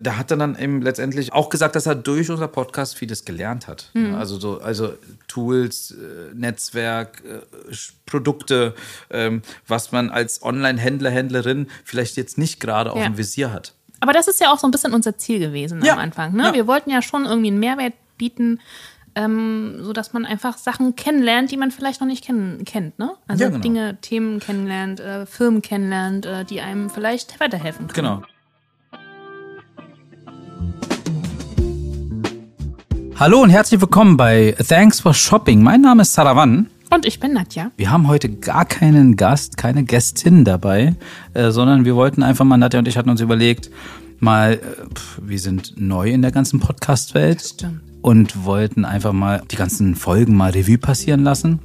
Da hat er dann eben letztendlich auch gesagt, dass er durch unser Podcast vieles gelernt hat. Mhm. Also so, also Tools, äh, Netzwerk, äh, Produkte, ähm, was man als Online-Händler, Händlerin vielleicht jetzt nicht gerade auf Ja. dem Visier hat. Aber das ist ja auch so ein bisschen unser Ziel gewesen Ja. am Anfang. Ne? Ja. Wir wollten ja schon irgendwie einen Mehrwert bieten, ähm, sodass man einfach Sachen kennenlernt, die man vielleicht noch nicht kennen, kennt. Ne? Also genau. Dinge, Themen kennenlernt, äh, Firmen kennenlernt, äh, die einem vielleicht weiterhelfen können. Genau. Hallo und herzlich willkommen bei Thanks for Shopping. Mein Name ist Saravan. Und ich bin Nadja. Wir haben heute gar keinen Gast, keine Gästin dabei, äh, sondern wir wollten einfach mal, Nadja und ich hatten uns überlegt, mal, äh, pf, wir sind neu in der ganzen Podcast-Welt Stimmt. und wollten einfach mal die ganzen Folgen mal Revue passieren lassen.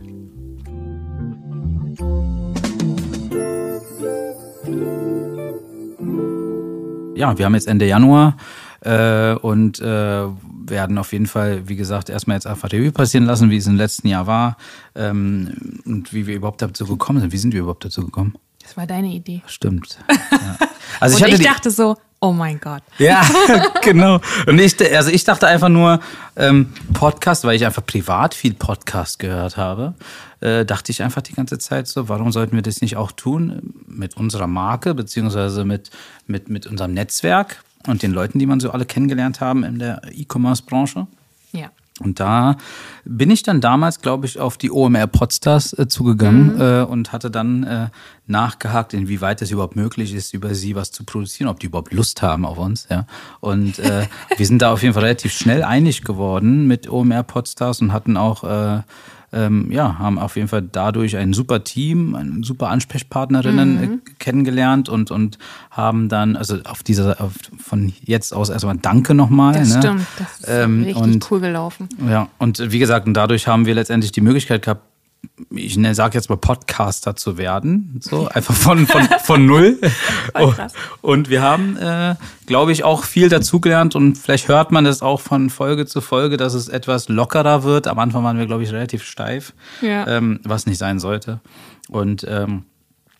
Ja, wir haben jetzt Ende Januar äh, und äh, werden auf jeden Fall, wie gesagt, erstmal jetzt einfach Revue passieren lassen, wie es im letzten Jahr war ähm, und wie wir überhaupt dazu gekommen sind. Wie sind wir überhaupt dazu gekommen? Das war deine Idee. Stimmt. Ja. Also Und ich, die- dachte so, oh mein Gott. ja, genau. Und ich, also ich dachte einfach nur, ähm, Podcast, weil ich einfach privat viel Podcast gehört habe, äh, dachte ich einfach die ganze Zeit so, warum sollten wir das nicht auch tun mit unserer Marke, beziehungsweise mit, mit, mit unserem Netzwerk und den Leuten, die man so alle kennengelernt haben in der E-Commerce-Branche. Ja. Und da bin ich dann damals, glaube ich, auf die OMR Podstars äh, zugegangen äh, und hatte dann äh, nachgehakt, inwieweit es überhaupt möglich ist, über sie was zu produzieren, ob die überhaupt Lust haben auf uns. Ja. Und äh, wir sind da auf jeden Fall relativ schnell einig geworden mit OMR Podstars und hatten auch äh, ähm, ja, haben auf jeden Fall dadurch ein super Team, eine super Ansprechpartnerinnen Mhm. äh, kennengelernt und, und haben dann, also auf dieser, auf, von jetzt aus erstmal Danke nochmal. Das ne? stimmt. Das ist Ähm, richtig und- cool gelaufen. ja, und wie gesagt, und dadurch haben wir letztendlich die Möglichkeit gehabt, ich ne, sage jetzt mal Podcaster zu werden, so einfach von, von, von null. Krass. Und wir haben, äh, glaube ich, auch viel dazugelernt und vielleicht hört man das auch von Folge zu Folge, dass es etwas lockerer wird. Am Anfang waren wir, glaube ich, relativ steif, Ja. ähm, was nicht sein sollte. Und ähm,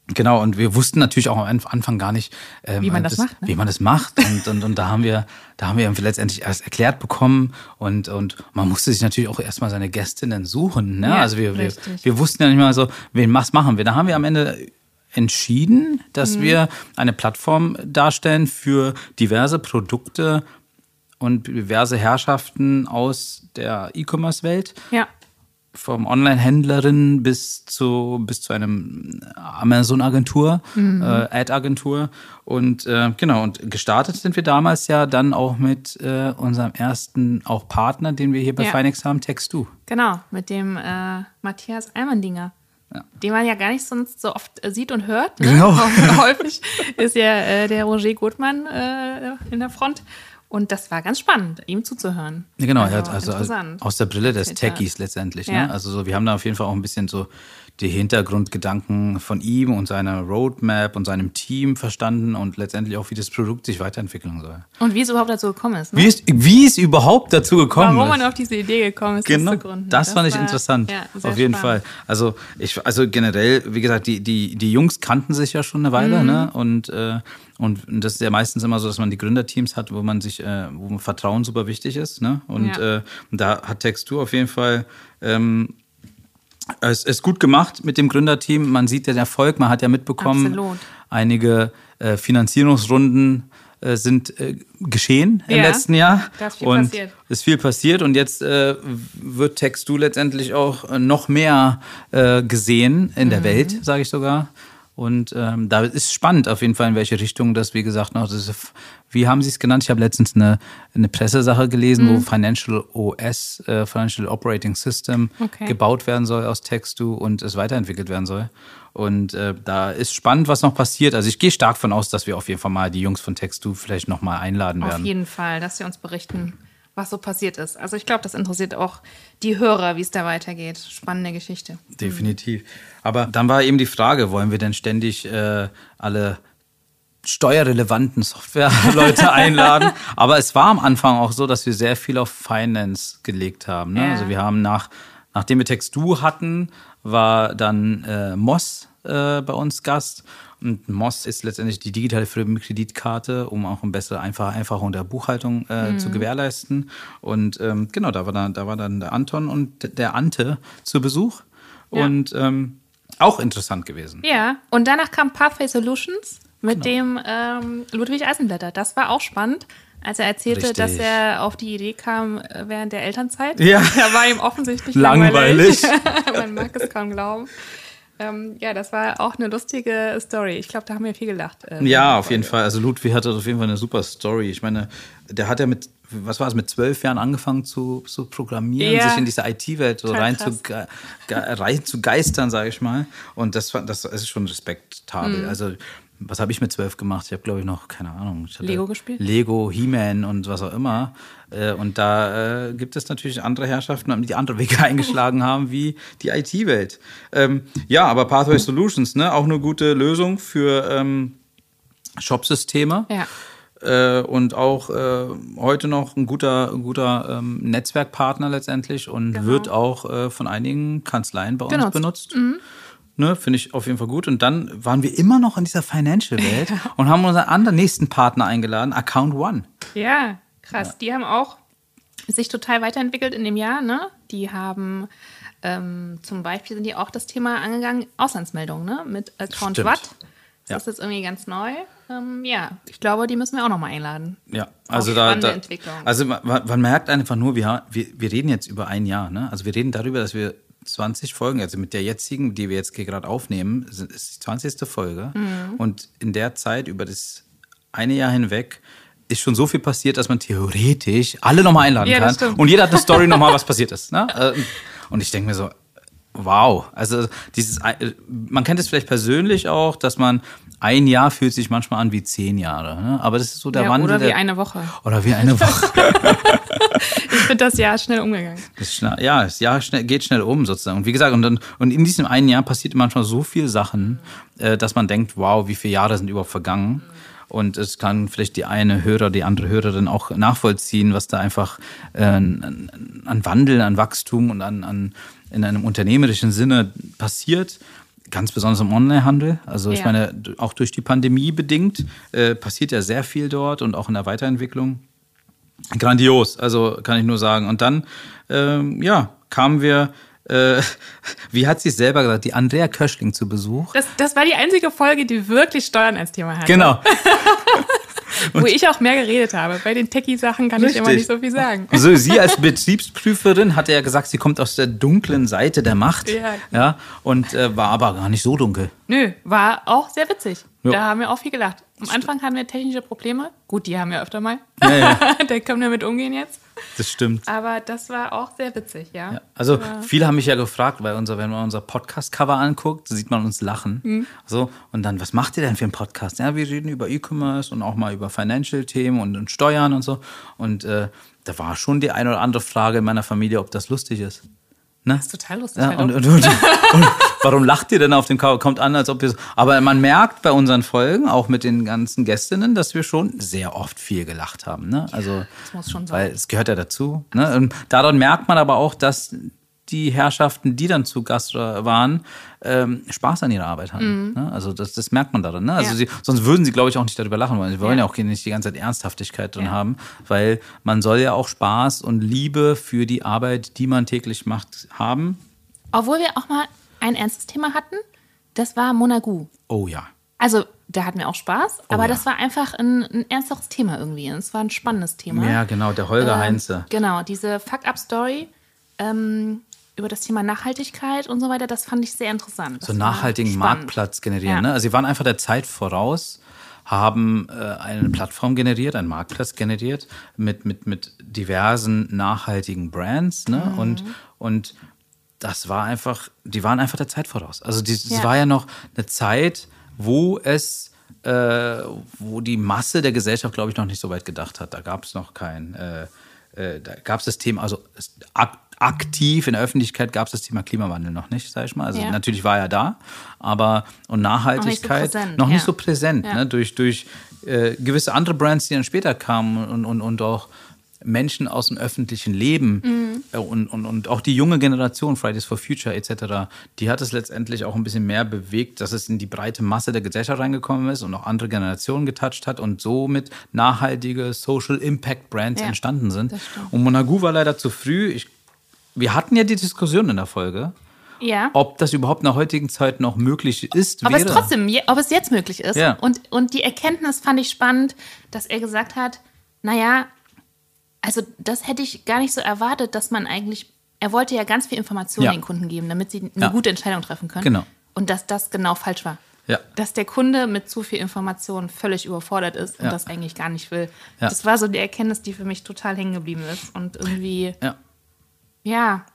Genau, und wir wussten natürlich auch am Anfang gar nicht, ähm, Wie man das macht, ne? wie man das macht. Und, und, und da haben wir, da haben wir letztendlich erst erklärt bekommen und, und man musste sich natürlich auch erstmal seine Gästinnen suchen. Ne? Ja, also wir, wir, wir wussten ja nicht mal so, wen was machen wir. Da haben wir am Ende entschieden, dass Mhm. wir eine Plattform darstellen für diverse Produkte und diverse Herrschaften aus der E-Commerce-Welt Ja. Vom Online-Händlerin bis zu bis zu einem Amazon-Agentur, äh, Ad-Agentur und äh, genau und gestartet sind wir damals ja dann auch mit äh, unserem ersten auch Partner, den wir hier bei Ja. Finex haben, Textu. Genau, mit dem äh, Matthias Almandinger. Ja. Den man ja gar nicht sonst so oft äh, sieht und hört. Ne? Genau. Häufig ist ja äh, der Roger Gutmann in der Front. Und das war ganz spannend, ihm zuzuhören. Ja, genau, also, also aus der Brille des. Techies letztendlich. Ja. Ne? Also so, wir haben da auf jeden Fall auch ein bisschen so die Hintergrundgedanken von ihm und seiner Roadmap und seinem Team verstanden und letztendlich auch, wie das Produkt sich weiterentwickeln soll. Und wie es überhaupt dazu gekommen ist. Ne? Wie es, wie es überhaupt dazu gekommen Warum ist. man auf diese Idee gekommen ist, Genau, das zu gründen. das fand ich war- interessant. ja, auf jeden spannend. Fall. Also ich, also generell, wie gesagt, die, die, die Jungs kannten sich ja schon eine Weile, Mhm. ne? Und, äh, und das ist ja meistens immer so, dass man die Gründerteams hat, wo man sich, äh, wo Vertrauen super wichtig ist, ne? Und, Ja. äh, da hat Textur auf jeden Fall ähm, es ist gut gemacht mit dem Gründerteam. Man sieht den Erfolg, man hat ja mitbekommen, Absolut. einige äh, Finanzierungsrunden äh, sind äh, geschehen im Ja, letzten Jahr. da ist viel und passiert. ist viel passiert und jetzt wird Textu letztendlich auch noch mehr gesehen in Mhm. der Welt, sage ich sogar. Und ähm, da ist spannend auf jeden Fall, in welche Richtung das, wie gesagt, noch. Das ist, wie haben Sie es genannt? Ich habe letztens eine, eine Pressesache gelesen, Mhm. wo Financial OS, äh, Financial Operating System, Okay. gebaut werden soll aus Textu und es weiterentwickelt werden soll. Und äh, da ist spannend, was noch passiert. Also ich gehe stark von aus, dass wir auf jeden Fall mal die Jungs von Textu vielleicht noch mal einladen Auf werden. jeden Fall, dass sie uns berichten, was so passiert ist. Also ich glaube, das interessiert auch die Hörer, wie es da weitergeht. Spannende Geschichte. Definitiv. Aber dann war eben die Frage, wollen wir denn ständig äh, alle steuerrelevanten Softwareleute einladen? Aber es war am Anfang auch so, dass wir sehr viel auf Finance gelegt haben. Ne? Ja. Also wir haben nach, nachdem wir Textu hatten, war dann äh, Moss äh, bei uns Gast. Und Moss ist letztendlich die digitale Firmenkreditkarte, um auch eine bessere Einfache, Einfachung der Buchhaltung äh, mhm. zu gewährleisten. Und ähm, genau, da war, dann, da war dann der Anton und der Ante zu Besuch. Ja. Und ähm, auch interessant gewesen. Ja, und danach kam Pathway Solutions mit genau. dem ähm, Ludwig Eisenblätter. Das war auch spannend, als er erzählte, Richtig. dass er auf die Idee kam äh, während der Elternzeit. Ja. Da war ihm offensichtlich langweilig. langweilig. Man mag es kaum glauben. Ähm, ja, das war auch eine lustige Story. Ich glaube, da haben wir viel gelacht. Äh, ja, auf jeden Fall. Also Ludwig hatte auf jeden Fall eine super Story. Ich meine, der hat ja mit, was war es, mit zwölf Jahren angefangen zu, zu programmieren, ja. sich in diese IT-Welt so rein zu, rein zu geistern, sage ich mal. Und das, das ist schon respektabel. Mhm. Also was habe ich mit zwölf gemacht? Ich habe, glaube ich, noch, keine Ahnung. Lego gespielt? Lego, He-Man und was auch immer. Äh, und da äh, gibt es natürlich andere Herrschaften, die andere Wege eingeschlagen haben, wie die IT-Welt. Ähm, ja, aber Pathway Solutions, ne? auch eine gute Lösung für ähm, Shop-Systeme. Ja. Äh, und auch äh, heute noch ein guter, guter ähm, Netzwerkpartner letztendlich und genau. wird auch äh, von einigen Kanzleien bei uns benutzt. Mhm. Ne, Finde ich auf jeden Fall gut. Und dann waren wir immer noch in dieser Financial-Welt ja. und haben unseren anderen nächsten Partner eingeladen, Account One. Ja, krass. Ja. Die haben auch sich total weiterentwickelt in dem Jahr. Ne? Die haben ähm, zum Beispiel sind die auch das Thema angegangen, Auslandsmeldungen ne? mit Account Stimmt. Watt. Das ja. ist jetzt irgendwie ganz neu. Ähm, ja, ich glaube, die müssen wir auch nochmal einladen. Ja, also da, da also man, man, merkt einfach nur, wir, wir, wir reden jetzt über ein Jahr. Ne? Also wir reden darüber, dass wir 20 Folgen, also mit der jetzigen, die wir jetzt hier gerade aufnehmen, ist die 20. Folge. Mhm. Und in der Zeit, über das eine Jahr hinweg, ist schon so viel passiert, dass man theoretisch alle nochmal einladen ja, kann. Und jeder hat eine Story nochmal, was passiert ist. Ne? Ähm, und ich denke mir so, wow. Also dieses, man kennt es vielleicht persönlich auch, dass man ein Jahr fühlt sich manchmal an wie zehn Jahre. Ne? Aber das ist so der ja, Wandel. Oder wie der, eine Woche. Oder wie eine Woche. ich bin das Jahr schnell umgegangen. Das schnell, ja, das Jahr schnell, geht schnell um sozusagen. Und wie gesagt, und, dann, und in diesem einen Jahr passiert manchmal so viel Sachen, äh, dass man denkt, wow, wie viele Jahre sind überhaupt vergangen. Und es kann vielleicht die eine Hörer, die andere Hörerin auch nachvollziehen, was da einfach äh, an, an Wandel, an Wachstum und an, an in einem unternehmerischen Sinne passiert ganz besonders im Onlinehandel. Also ich ja. meine, auch durch die Pandemie bedingt äh, passiert ja sehr viel dort und auch in der Weiterentwicklung. Grandios, also kann ich nur sagen. Und dann, ähm, ja, kamen wir, äh, wie hat sie es selber gesagt, die Andrea Köschling zu Besuch. Das, das war die einzige Folge, die wirklich Steuern als Thema hatte. Genau. Wo ich auch mehr geredet habe. Bei den Techie-Sachen kann Richtig. ich immer nicht so viel sagen. Also sie als Betriebsprüferin hatte ja gesagt, sie kommt aus der dunklen Seite der Macht. Ja, ja und äh, war aber gar nicht so dunkel. Nö, war auch sehr witzig. Ja. Da haben wir auch viel gelacht. Am Anfang hatten wir technische Probleme. Gut, die haben wir öfter mal. Ja, ja. da können wir mit umgehen jetzt. Das stimmt. Aber das war auch sehr witzig, ja. ja. Also Aber viele haben mich ja gefragt, weil unser, wenn man unser Podcast-Cover anguckt, sieht man uns lachen. Mhm. So, und dann, was macht ihr denn für einen Podcast? Ja, wir reden über E-Commerce und auch mal über Financial-Themen und, und, Steuern und so. Und äh, da war schon die eine oder andere Frage in meiner Familie, ob das lustig ist. Ne? Das ist total lustig. Ja, und, und, und, und, warum lacht ihr denn auf dem Cover? Kommt an, als ob ihr. Aber man merkt bei unseren Folgen, auch mit den ganzen Gästinnen, dass wir schon sehr oft viel gelacht haben. Ne? Also, das muss schon sein. Weil es gehört ja dazu. Ne? Und daran merkt man aber auch, dass die Herrschaften, die dann zu Gast waren, ähm, Spaß an ihrer Arbeit haben. Mhm. Ne? Also das, das merkt man daran. Ne? Also ja. sie, sonst würden sie, glaube ich, auch nicht darüber lachen wollen. Sie wollen ja, ja auch nicht die ganze Zeit Ernsthaftigkeit drin ja. haben, weil man soll ja auch Spaß und Liebe für die Arbeit, die man täglich macht, haben. Obwohl wir auch mal ein ernstes Thema hatten, das war Monagu. Oh ja. Also da hatten wir auch Spaß, oh, aber ja. das war einfach ein, ein ernsteres Thema irgendwie. Es war ein spannendes Thema. Ja, genau, der Holger ähm, Heinze. Genau, diese Fuck-Up-Story. Ähm, über das Thema Nachhaltigkeit und so weiter, das fand ich sehr interessant. Das so einen nachhaltigen Marktplatz generieren. Ja. Ne? Also sie waren einfach der Zeit voraus, haben äh, eine Plattform generiert, einen Marktplatz generiert mit, mit, mit diversen nachhaltigen Brands. Ne? Mhm. Und, und das war einfach, die waren einfach der Zeit voraus. Also das ja. war ja noch eine Zeit, wo es äh, wo die Masse der Gesellschaft, glaube ich, noch nicht so weit gedacht hat. Da gab es noch kein, äh, äh, da gab es das Thema, also aktiv in der Öffentlichkeit gab es das Thema Klimawandel noch nicht, sag ich mal. Also ja. natürlich war er da, aber und Nachhaltigkeit noch nicht so präsent, noch nicht so präsent ja. ne? durch, durch äh, gewisse andere Brands, die dann später kamen und, und, und auch Menschen aus dem öffentlichen Leben mhm. und, und, und auch die junge Generation, Fridays for Future etc., die hat es letztendlich auch ein bisschen mehr bewegt, dass es in die breite Masse der Gesellschaft reingekommen ist und auch andere Generationen getoucht hat und somit nachhaltige Social Impact Brands ja, entstanden sind. Und Monagou war leider zu früh. Ich, wir hatten ja die Diskussion in der Folge. Ja. Ob das überhaupt in der heutigen Zeit noch möglich ist. Ob wäre. es trotzdem, ob es jetzt möglich ist. Ja. Und, und die Erkenntnis fand ich spannend, dass er gesagt hat, naja, also das hätte ich gar nicht so erwartet, dass man eigentlich, er wollte ja ganz viel Informationen ja. den Kunden geben, damit sie eine ja. gute Entscheidung treffen können. Genau. Und dass das genau falsch war. Ja. Dass der Kunde mit zu viel Informationen völlig überfordert ist und das eigentlich gar nicht will. Ja. Das war so die Erkenntnis, die für mich total hängen geblieben ist und irgendwie, ja, ja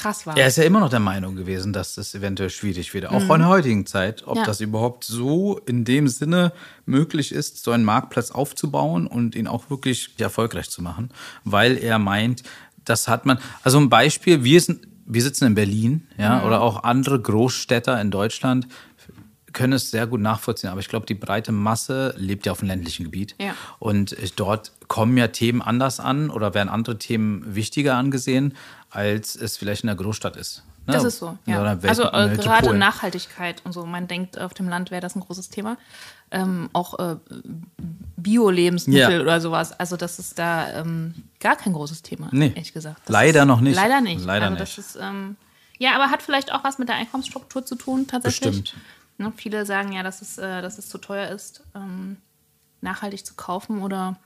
krass war. Er ist ja immer noch der Meinung gewesen, dass das eventuell schwierig wird, auch mhm. in der heutigen Zeit, ob ja. das überhaupt so in dem Sinne möglich ist, so einen Marktplatz aufzubauen und ihn auch wirklich erfolgreich zu machen, weil er meint, das hat man, also ein Beispiel, wir sind, wir sitzen in Berlin, ja, mhm. oder auch andere Großstädter in Deutschland können es sehr gut nachvollziehen, aber ich glaube, die breite Masse lebt ja auf dem ländlichen Gebiet. Ja. Und dort kommen ja Themen anders an oder werden andere Themen wichtiger angesehen als es vielleicht in der Großstadt ist. Ne? Das ist so, ja. Also äh, gerade Nachhaltigkeit und so. Man denkt, auf dem Land wäre das ein großes Thema. Ähm, auch äh, Bio-Lebensmittel ja. oder sowas. Also das ist da ähm, gar kein großes Thema, nee. ehrlich gesagt. Das leider noch nicht. Leider nicht. Leider also nicht. Ist, ähm, ja, aber hat vielleicht auch was mit der Einkommensstruktur zu tun, tatsächlich. Bestimmt. Ne, viele sagen ja, dass es, äh, dass es zu teuer ist, ähm, nachhaltig zu kaufen oder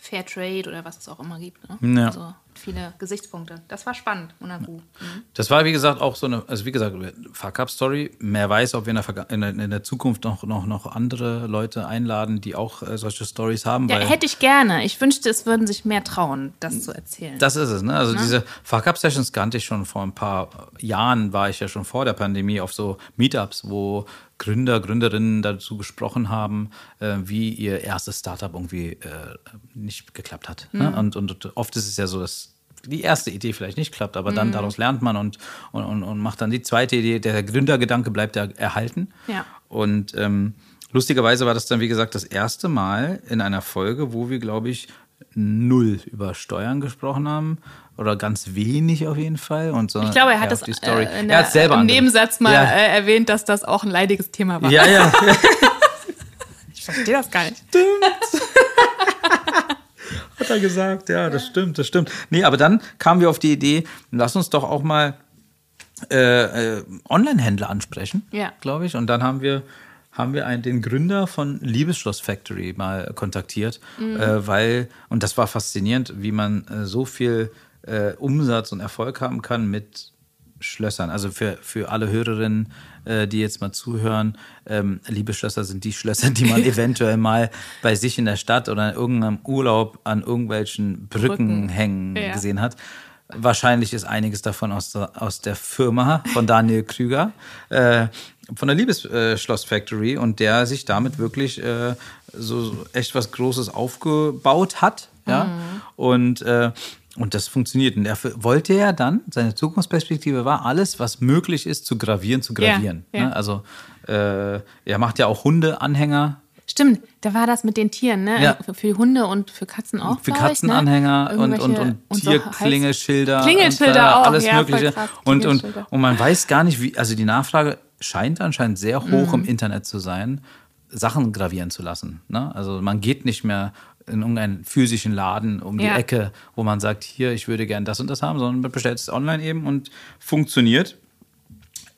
Fair Trade oder was es auch immer gibt. Ne? Ja. Also viele Gesichtspunkte. Das war spannend, Monaco. Mhm. Das war, wie gesagt, auch so eine, also wie gesagt, Fuck-Up-Story. Mehr weiß, ob wir in der, in der, in der Zukunft noch, noch, noch andere Leute einladen, die auch äh, solche Stories haben. Ja, hätte ich gerne. Ich wünschte, es würden sich mehr trauen, das zu erzählen. Das ist es, ne? Also ne? diese Fuck-Up-Sessions kannte ich schon vor ein paar Jahren, war ich ja schon vor der Pandemie auf so Meetups, wo Gründer, Gründerinnen dazu gesprochen haben, äh, wie ihr erstes Startup irgendwie äh, nicht geklappt hat. Ne? Mhm. Ne? Und, und oft ist es ja so, dass die erste Idee vielleicht nicht klappt, aber dann mhm. daraus lernt man und, und, und, macht dann die zweite Idee. Der Gründergedanke bleibt ja erhalten. Ja. Und ähm, lustigerweise war das dann, wie gesagt, das erste Mal in einer Folge, wo wir, glaube ich, null über Steuern gesprochen haben oder ganz wenig auf jeden Fall. Und so, ich glaube, er hat das äh, er hat selber im Nebensatz mal ja. äh, erwähnt, dass das auch ein leidiges Thema war. Ja, ja. ich verstehe das gar nicht. Stimmt. Hat er gesagt, ja, das stimmt, das stimmt. Nee, aber dann kamen wir auf die Idee, lass uns doch auch mal äh, äh, Online-Händler ansprechen, ja. glaube ich. Und dann haben wir haben wir einen, den Gründer von Liebesschloss Factory mal kontaktiert, mhm. äh, weil, und das war faszinierend, wie man äh, so viel äh, Umsatz und Erfolg haben kann mit Schlössern. Also für, für alle Hörerinnen, die jetzt mal zuhören, ähm, Liebesschlösser sind die Schlösser, die man eventuell mal bei sich in der Stadt oder in irgendeinem Urlaub an irgendwelchen Brücken, Brücken. hängen ja. gesehen hat. Wahrscheinlich ist einiges davon aus der, aus der Firma von Daniel Krüger, äh, von der Liebesschloss Factory und der sich damit wirklich äh, so echt was Großes aufgebaut hat. Ja? Mhm. Und, äh, und das funktioniert. Und dafür wollte er dann, seine Zukunftsperspektive war, alles, was möglich ist, zu gravieren, zu gravieren. Ja, ja. Ne? Also äh, er macht ja auch Hundeanhänger Stimmt, da war das mit den Tieren, ne? Ja. Für, für Hunde und für Katzen auch. Für Katzenanhänger ne? und, und, und, und Tierklingelschilder. Klingelschilder und, äh, auch, alles ja, Mögliche. Und, und, und man weiß gar nicht, wie, also die Nachfrage scheint anscheinend sehr hoch mhm. im Internet zu sein, Sachen gravieren zu lassen. Ne? Also man geht nicht mehr in irgendeinen physischen Laden um die ja. Ecke, wo man sagt, hier, ich würde gern das und das haben, sondern man bestellt es online eben und funktioniert.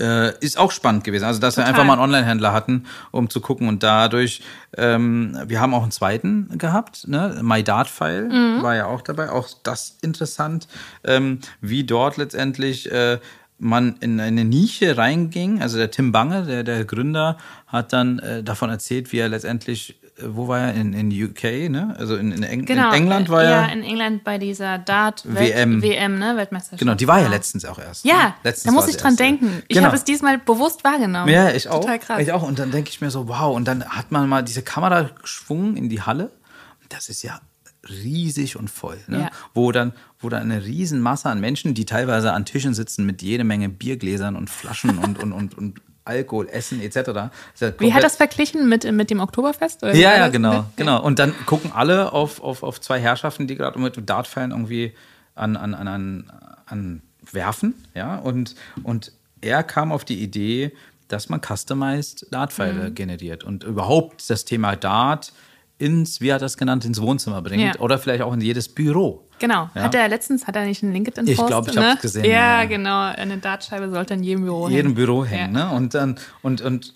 Äh, ist auch spannend gewesen. Also, dass Total. wir einfach mal einen Online-Händler hatten, um zu gucken. Und dadurch, ähm, wir haben auch einen zweiten gehabt, ne? My Dart-File mhm. war ja auch dabei. Auch das interessant, ähm, wie dort letztendlich äh, man in eine Nische reinging. Also der Tim Bange, der, der Gründer, hat dann äh, davon erzählt, wie er letztendlich wo war er? In, in UK, ne? Also in, in, Eng genau, in England war er. Ja, in England bei dieser Dart WM, WM ne? Weltmeisterschaft. Genau, die war ja letztens auch erst. Ja, ne? letztens da muss ich dran erste. denken. Ich genau. habe es diesmal bewusst wahrgenommen. Ja, ich auch. Total krass. Ich auch. Und dann denke ich mir so, wow. Und dann hat man mal diese Kamera geschwungen in die Halle. Das ist ja riesig und voll. Ne? Ja. Wo, dann, wo dann eine riesen Masse an Menschen, die teilweise an Tischen sitzen mit jede Menge Biergläsern und Flaschen und, und, und, und Alkohol, Essen etc. Wie hat das verglichen mit, mit dem Oktoberfest? ja, ja, genau, genau. Und dann gucken alle auf, auf, auf zwei Herrschaften, die gerade mit Dartpfeilen irgendwie an, an, an, an, an werfen, ja, und, und er kam auf die Idee, dass man customized Dartpfeile mhm. generiert und überhaupt das Thema Dart ins, wie hat er das genannt, ins Wohnzimmer bringt ja. oder vielleicht auch in jedes Büro. Genau. Ja? Hat er letztens, hat er nicht einen LinkedIn Post? Ich glaube, ich ne? habe es gesehen. Ja, ja, genau. Eine Dartscheibe sollte in jedem Büro hängen. jedem Büro hängen. Ne? Und, dann, und, und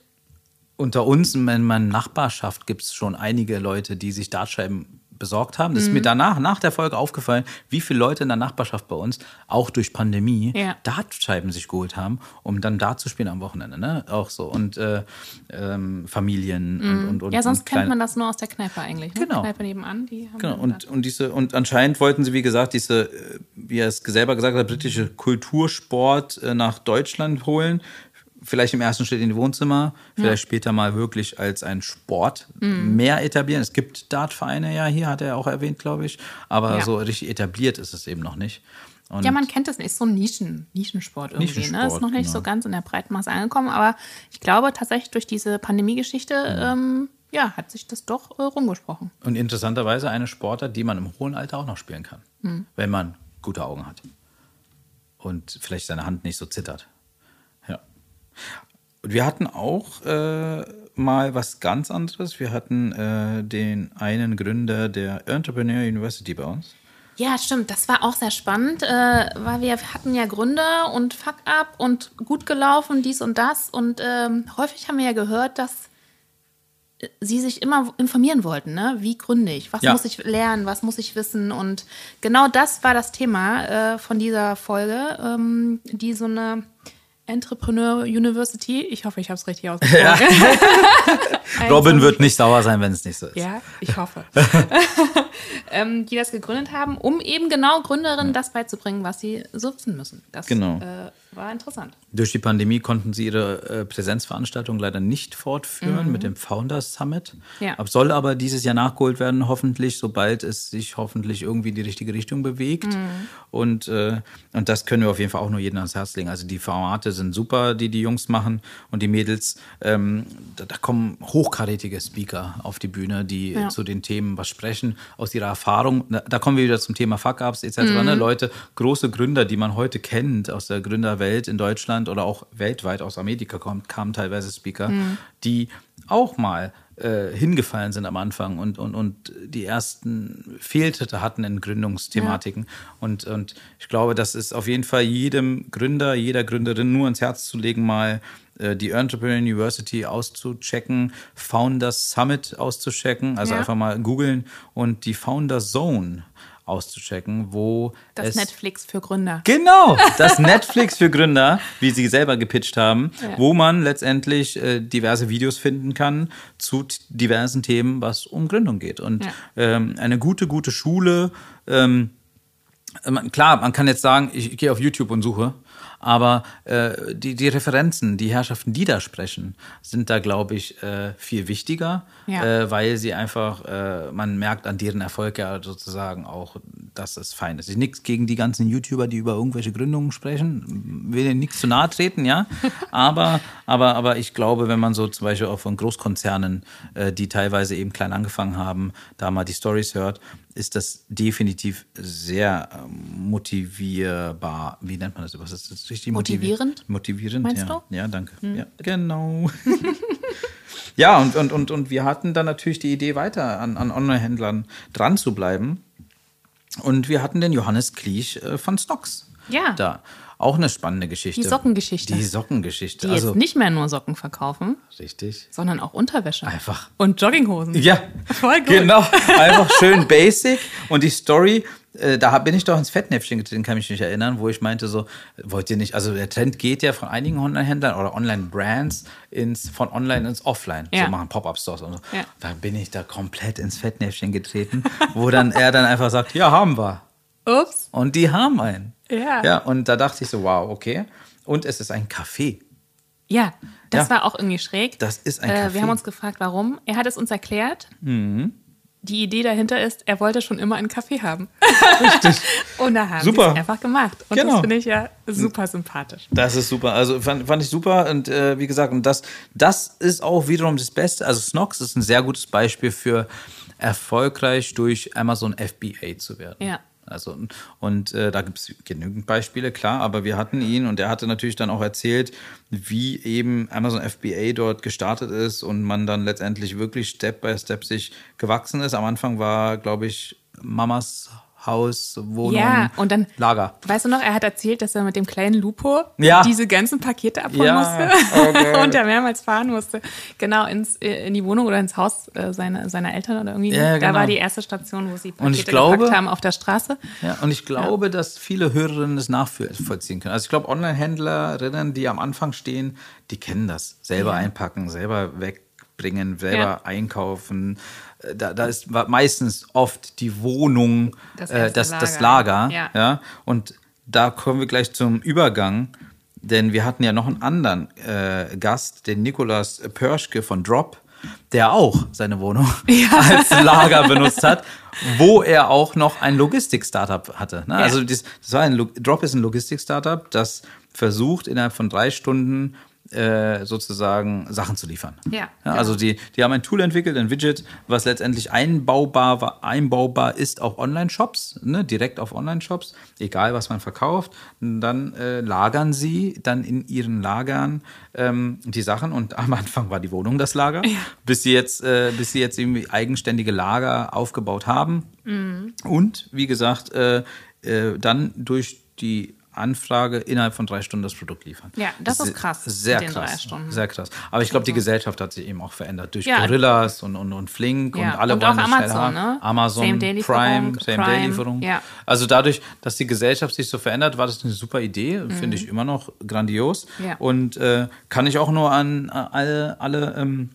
unter uns in meiner Nachbarschaft gibt es schon einige Leute, die sich Dartscheiben besorgt haben. Das mhm. ist mir mhm. danach, nach der Folge aufgefallen, wie viele Leute in der Nachbarschaft bei uns, auch durch Pandemie, ja. Dartscheiben sich geholt haben, um dann Dart zu spielen am Wochenende. Ne? Auch so. Und äh, ähm, Familien mhm. und, und, und, Ja, sonst kennt man das nur aus der Kneipe eigentlich. Ne? Genau. Kneipe nebenan, die haben Genau. Und, und, diese, und anscheinend wollten sie, wie gesagt, diese, äh, wie er es selber gesagt hat, britische Kultursport äh, nach Deutschland holen vielleicht im ersten Schritt in die Wohnzimmer, vielleicht ja. später mal wirklich als ein Sport mhm. mehr etablieren. Es gibt Dartvereine ja hier, hat er auch erwähnt, glaube ich, aber ja. so richtig etabliert ist es eben noch nicht. Und ja, man kennt es nicht, ist so ein Nischen, Nischensport irgendwie. Ne? Nischensport, ne? Ist noch nicht genau. so ganz in der Breitmasse angekommen, aber ich glaube tatsächlich durch diese Pandemiegeschichte ja. Ähm, ja, hat sich das doch äh, rumgesprochen. Und interessanterweise eine Sportart, die man im hohen Alter auch noch spielen kann, mhm. wenn man gute Augen hat und vielleicht seine Hand nicht so zittert. Und wir hatten auch äh, mal was ganz anderes. Wir hatten äh, den einen Gründer der Entrepreneur University bei uns. Ja, stimmt. Das war auch sehr spannend, äh, weil wir hatten ja Gründer und Fuck-up und gut gelaufen, dies und das. Und ähm, häufig haben wir ja gehört, dass sie sich immer informieren wollten, ne? Wie gründe ich? Was ja. muss ich lernen? Was muss ich wissen? Und genau das war das Thema äh, von dieser Folge, ähm, die so eine Entrepreneur University. Ich hoffe, ich habe es richtig ausgesprochen. Ja. Robin wird nicht sauer sein, wenn es nicht so ist. Ja, ich hoffe. ähm, die das gegründet haben, um eben genau Gründerinnen das beizubringen, was sie so wissen müssen. Das genau. äh, war interessant. Durch die Pandemie konnten sie ihre äh, Präsenzveranstaltung leider nicht fortführen mhm. mit dem Founders Summit. Ja. Soll aber dieses Jahr nachgeholt werden, hoffentlich, sobald es sich hoffentlich irgendwie in die richtige Richtung bewegt. Mhm. Und, äh, und das können wir auf jeden Fall auch nur jedem ans Herz legen. Also die Formate sind super, die die Jungs machen und die Mädels. Ähm, da, da, kommen hochkarätige Speaker auf die Bühne, die ja. zu den Themen was sprechen, aus ihrer Erfahrung. Da, da kommen wir wieder zum Thema Fuck-Ups etc. Ne? Mhm. Leute, große Gründer, die man heute kennt aus der Gründerwelt in Deutschland oder auch weltweit aus Amerika kommt, kamen teilweise Speaker, mhm. die auch mal äh, hingefallen sind am Anfang und, und, und die ersten Fehltritte hatten in Gründungsthematiken. Ja. Und, und ich glaube, das ist auf jeden Fall jedem Gründer, jeder Gründerin nur ins Herz zu legen, mal äh, die Entrepreneur University auszuchecken, Founders Summit auszuchecken, also ja. einfach mal googeln und die Founder Zone auszuchecken, wo das es Netflix für Gründer. Genau, das Netflix für Gründer, wie sie selber gepitcht haben, ja. wo man letztendlich äh, diverse Videos finden kann zu diversen Themen, was um Gründung geht. Und ja. ähm, eine gute, gute Schule. Ähm, klar, man kann jetzt sagen, ich, ich gehe auf YouTube und suche aber äh, die, die Referenzen, die Herrschaften, die da sprechen, sind da, glaube ich, äh, viel wichtiger, ja. äh, weil sie einfach, äh, man merkt an deren Erfolg ja sozusagen auch, dass es fein ist. Nichts gegen die ganzen YouTuber, die über irgendwelche Gründungen sprechen, will ihnen nichts zu nahe treten, ja. aber, aber, aber ich glaube, wenn man so zum Beispiel auch von Großkonzernen, äh, die teilweise eben klein angefangen haben, da mal die Stories hört, ist das definitiv sehr ähm, motivierbar. Wie nennt man das? Was ist das richtig? Motivierend? Motivierend, Meinst ja. Du? Ja, danke. Hm. Ja, genau. ja, und, und, und, und wir hatten dann natürlich die Idee, weiter an, an Online-Händlern dran zu bleiben. Und wir hatten den Johannes Kliech äh, von Stocks ja. da. Auch eine spannende Geschichte. Die Sockengeschichte. Die Sockengeschichte. Die also, jetzt nicht mehr nur Socken verkaufen. Richtig. Sondern auch Unterwäsche. Einfach. Und Jogginghosen. Ja. Voll gut. Genau. Einfach schön basic. Und die Story, äh, da bin ich doch ins Fettnäpfchen getreten, kann mich nicht erinnern, wo ich meinte so, wollt ihr nicht, also der Trend geht ja von einigen Online-Händlern oder Online-Brands ins, von Online ins Offline. Ja. So machen Pop-Up-Stores und so. Ja. Da bin ich da komplett ins Fettnäpfchen getreten, wo dann er dann einfach sagt, ja, haben wir. Ups. Und die haben einen. Ja. Ja, und da dachte ich so, wow, okay. Und es ist ein Café. Ja, das ja. war auch irgendwie schräg. Das ist ein Café. Äh, wir haben uns gefragt, warum. Er hat es uns erklärt. Mhm. die Idee dahinter ist, er wollte schon immer einen Kaffee haben. Richtig. und da haben sie es einfach gemacht. Und genau. das finde ich ja super sympathisch. Das ist super. Also fand, fand ich super. Und äh, wie gesagt, und das, das ist auch wiederum das Beste. Also Snox ist ein sehr gutes Beispiel für erfolgreich durch Amazon FBA zu werden. Ja. Also, und äh, da gibt es genügend Beispiele, klar, aber wir hatten ihn und er hatte natürlich dann auch erzählt, wie eben Amazon FBA dort gestartet ist und man dann letztendlich wirklich Step by Step sich gewachsen ist. Am Anfang war, glaube ich, Mamas Haus, Wohnung, ja, und dann, Lager. Weißt du noch, er hat erzählt, dass er mit dem kleinen Lupo ja. diese ganzen Pakete abholen ja. musste okay. und er mehrmals fahren musste. Genau, ins, äh, in die Wohnung oder ins Haus äh, seiner, seiner Eltern oder irgendwie. Ja, genau. Da war die erste Station, wo sie Pakete glaube, gepackt haben auf der Straße. Ja, und ich glaube, dass viele Hörerinnen das nachvollziehen können. Also ich glaube, Online-Händlerinnen, die am Anfang stehen, die kennen das. Selber einpacken, selber wegbringen, selber einkaufen da, da ist meistens oft die Wohnung, das, äh, das, Lager. Das Lager ja. ja. Und da kommen wir gleich zum Übergang, denn wir hatten ja noch einen anderen äh, Gast, den Nikolas Pörschke von Drop, der auch seine Wohnung ja. als Lager benutzt hat, wo er auch noch ein Logistik-Startup hatte. Ne? Ja. Also das, das war ein Drop ist ein Logistik-Startup, das versucht innerhalb von drei Stunden äh, sozusagen Sachen zu liefern. Ja, ja also die, die haben ein Tool entwickelt, ein Widget, was letztendlich einbaubar, war, einbaubar ist auf Online-Shops, ne, direkt auf Online-Shops, egal was man verkauft. dann äh, lagern sie dann in ihren Lagern ähm, die Sachen und am Anfang war die Wohnung das Lager, ja. bis sie jetzt, äh, bis sie jetzt irgendwie eigenständige Lager aufgebaut haben. Mhm. Und wie gesagt, äh, äh, dann durch die Anfrage innerhalb von drei Stunden das Produkt liefern. Ja, das, das ist krass. Sehr krass. Sehr krass. Aber ich glaube, die Gesellschaft hat sich eben auch verändert durch ja. Gorillas und, und, und Flink ja. und alle und wollen auch Amazon, ne? Amazon, Same Prime, Same-Day-Lieferung. Ja. Also dadurch, dass die Gesellschaft sich so verändert, war das eine super Idee. Mhm. Finde ich immer noch grandios. Ja. Und äh, kann ich auch nur an alle, alle ähm,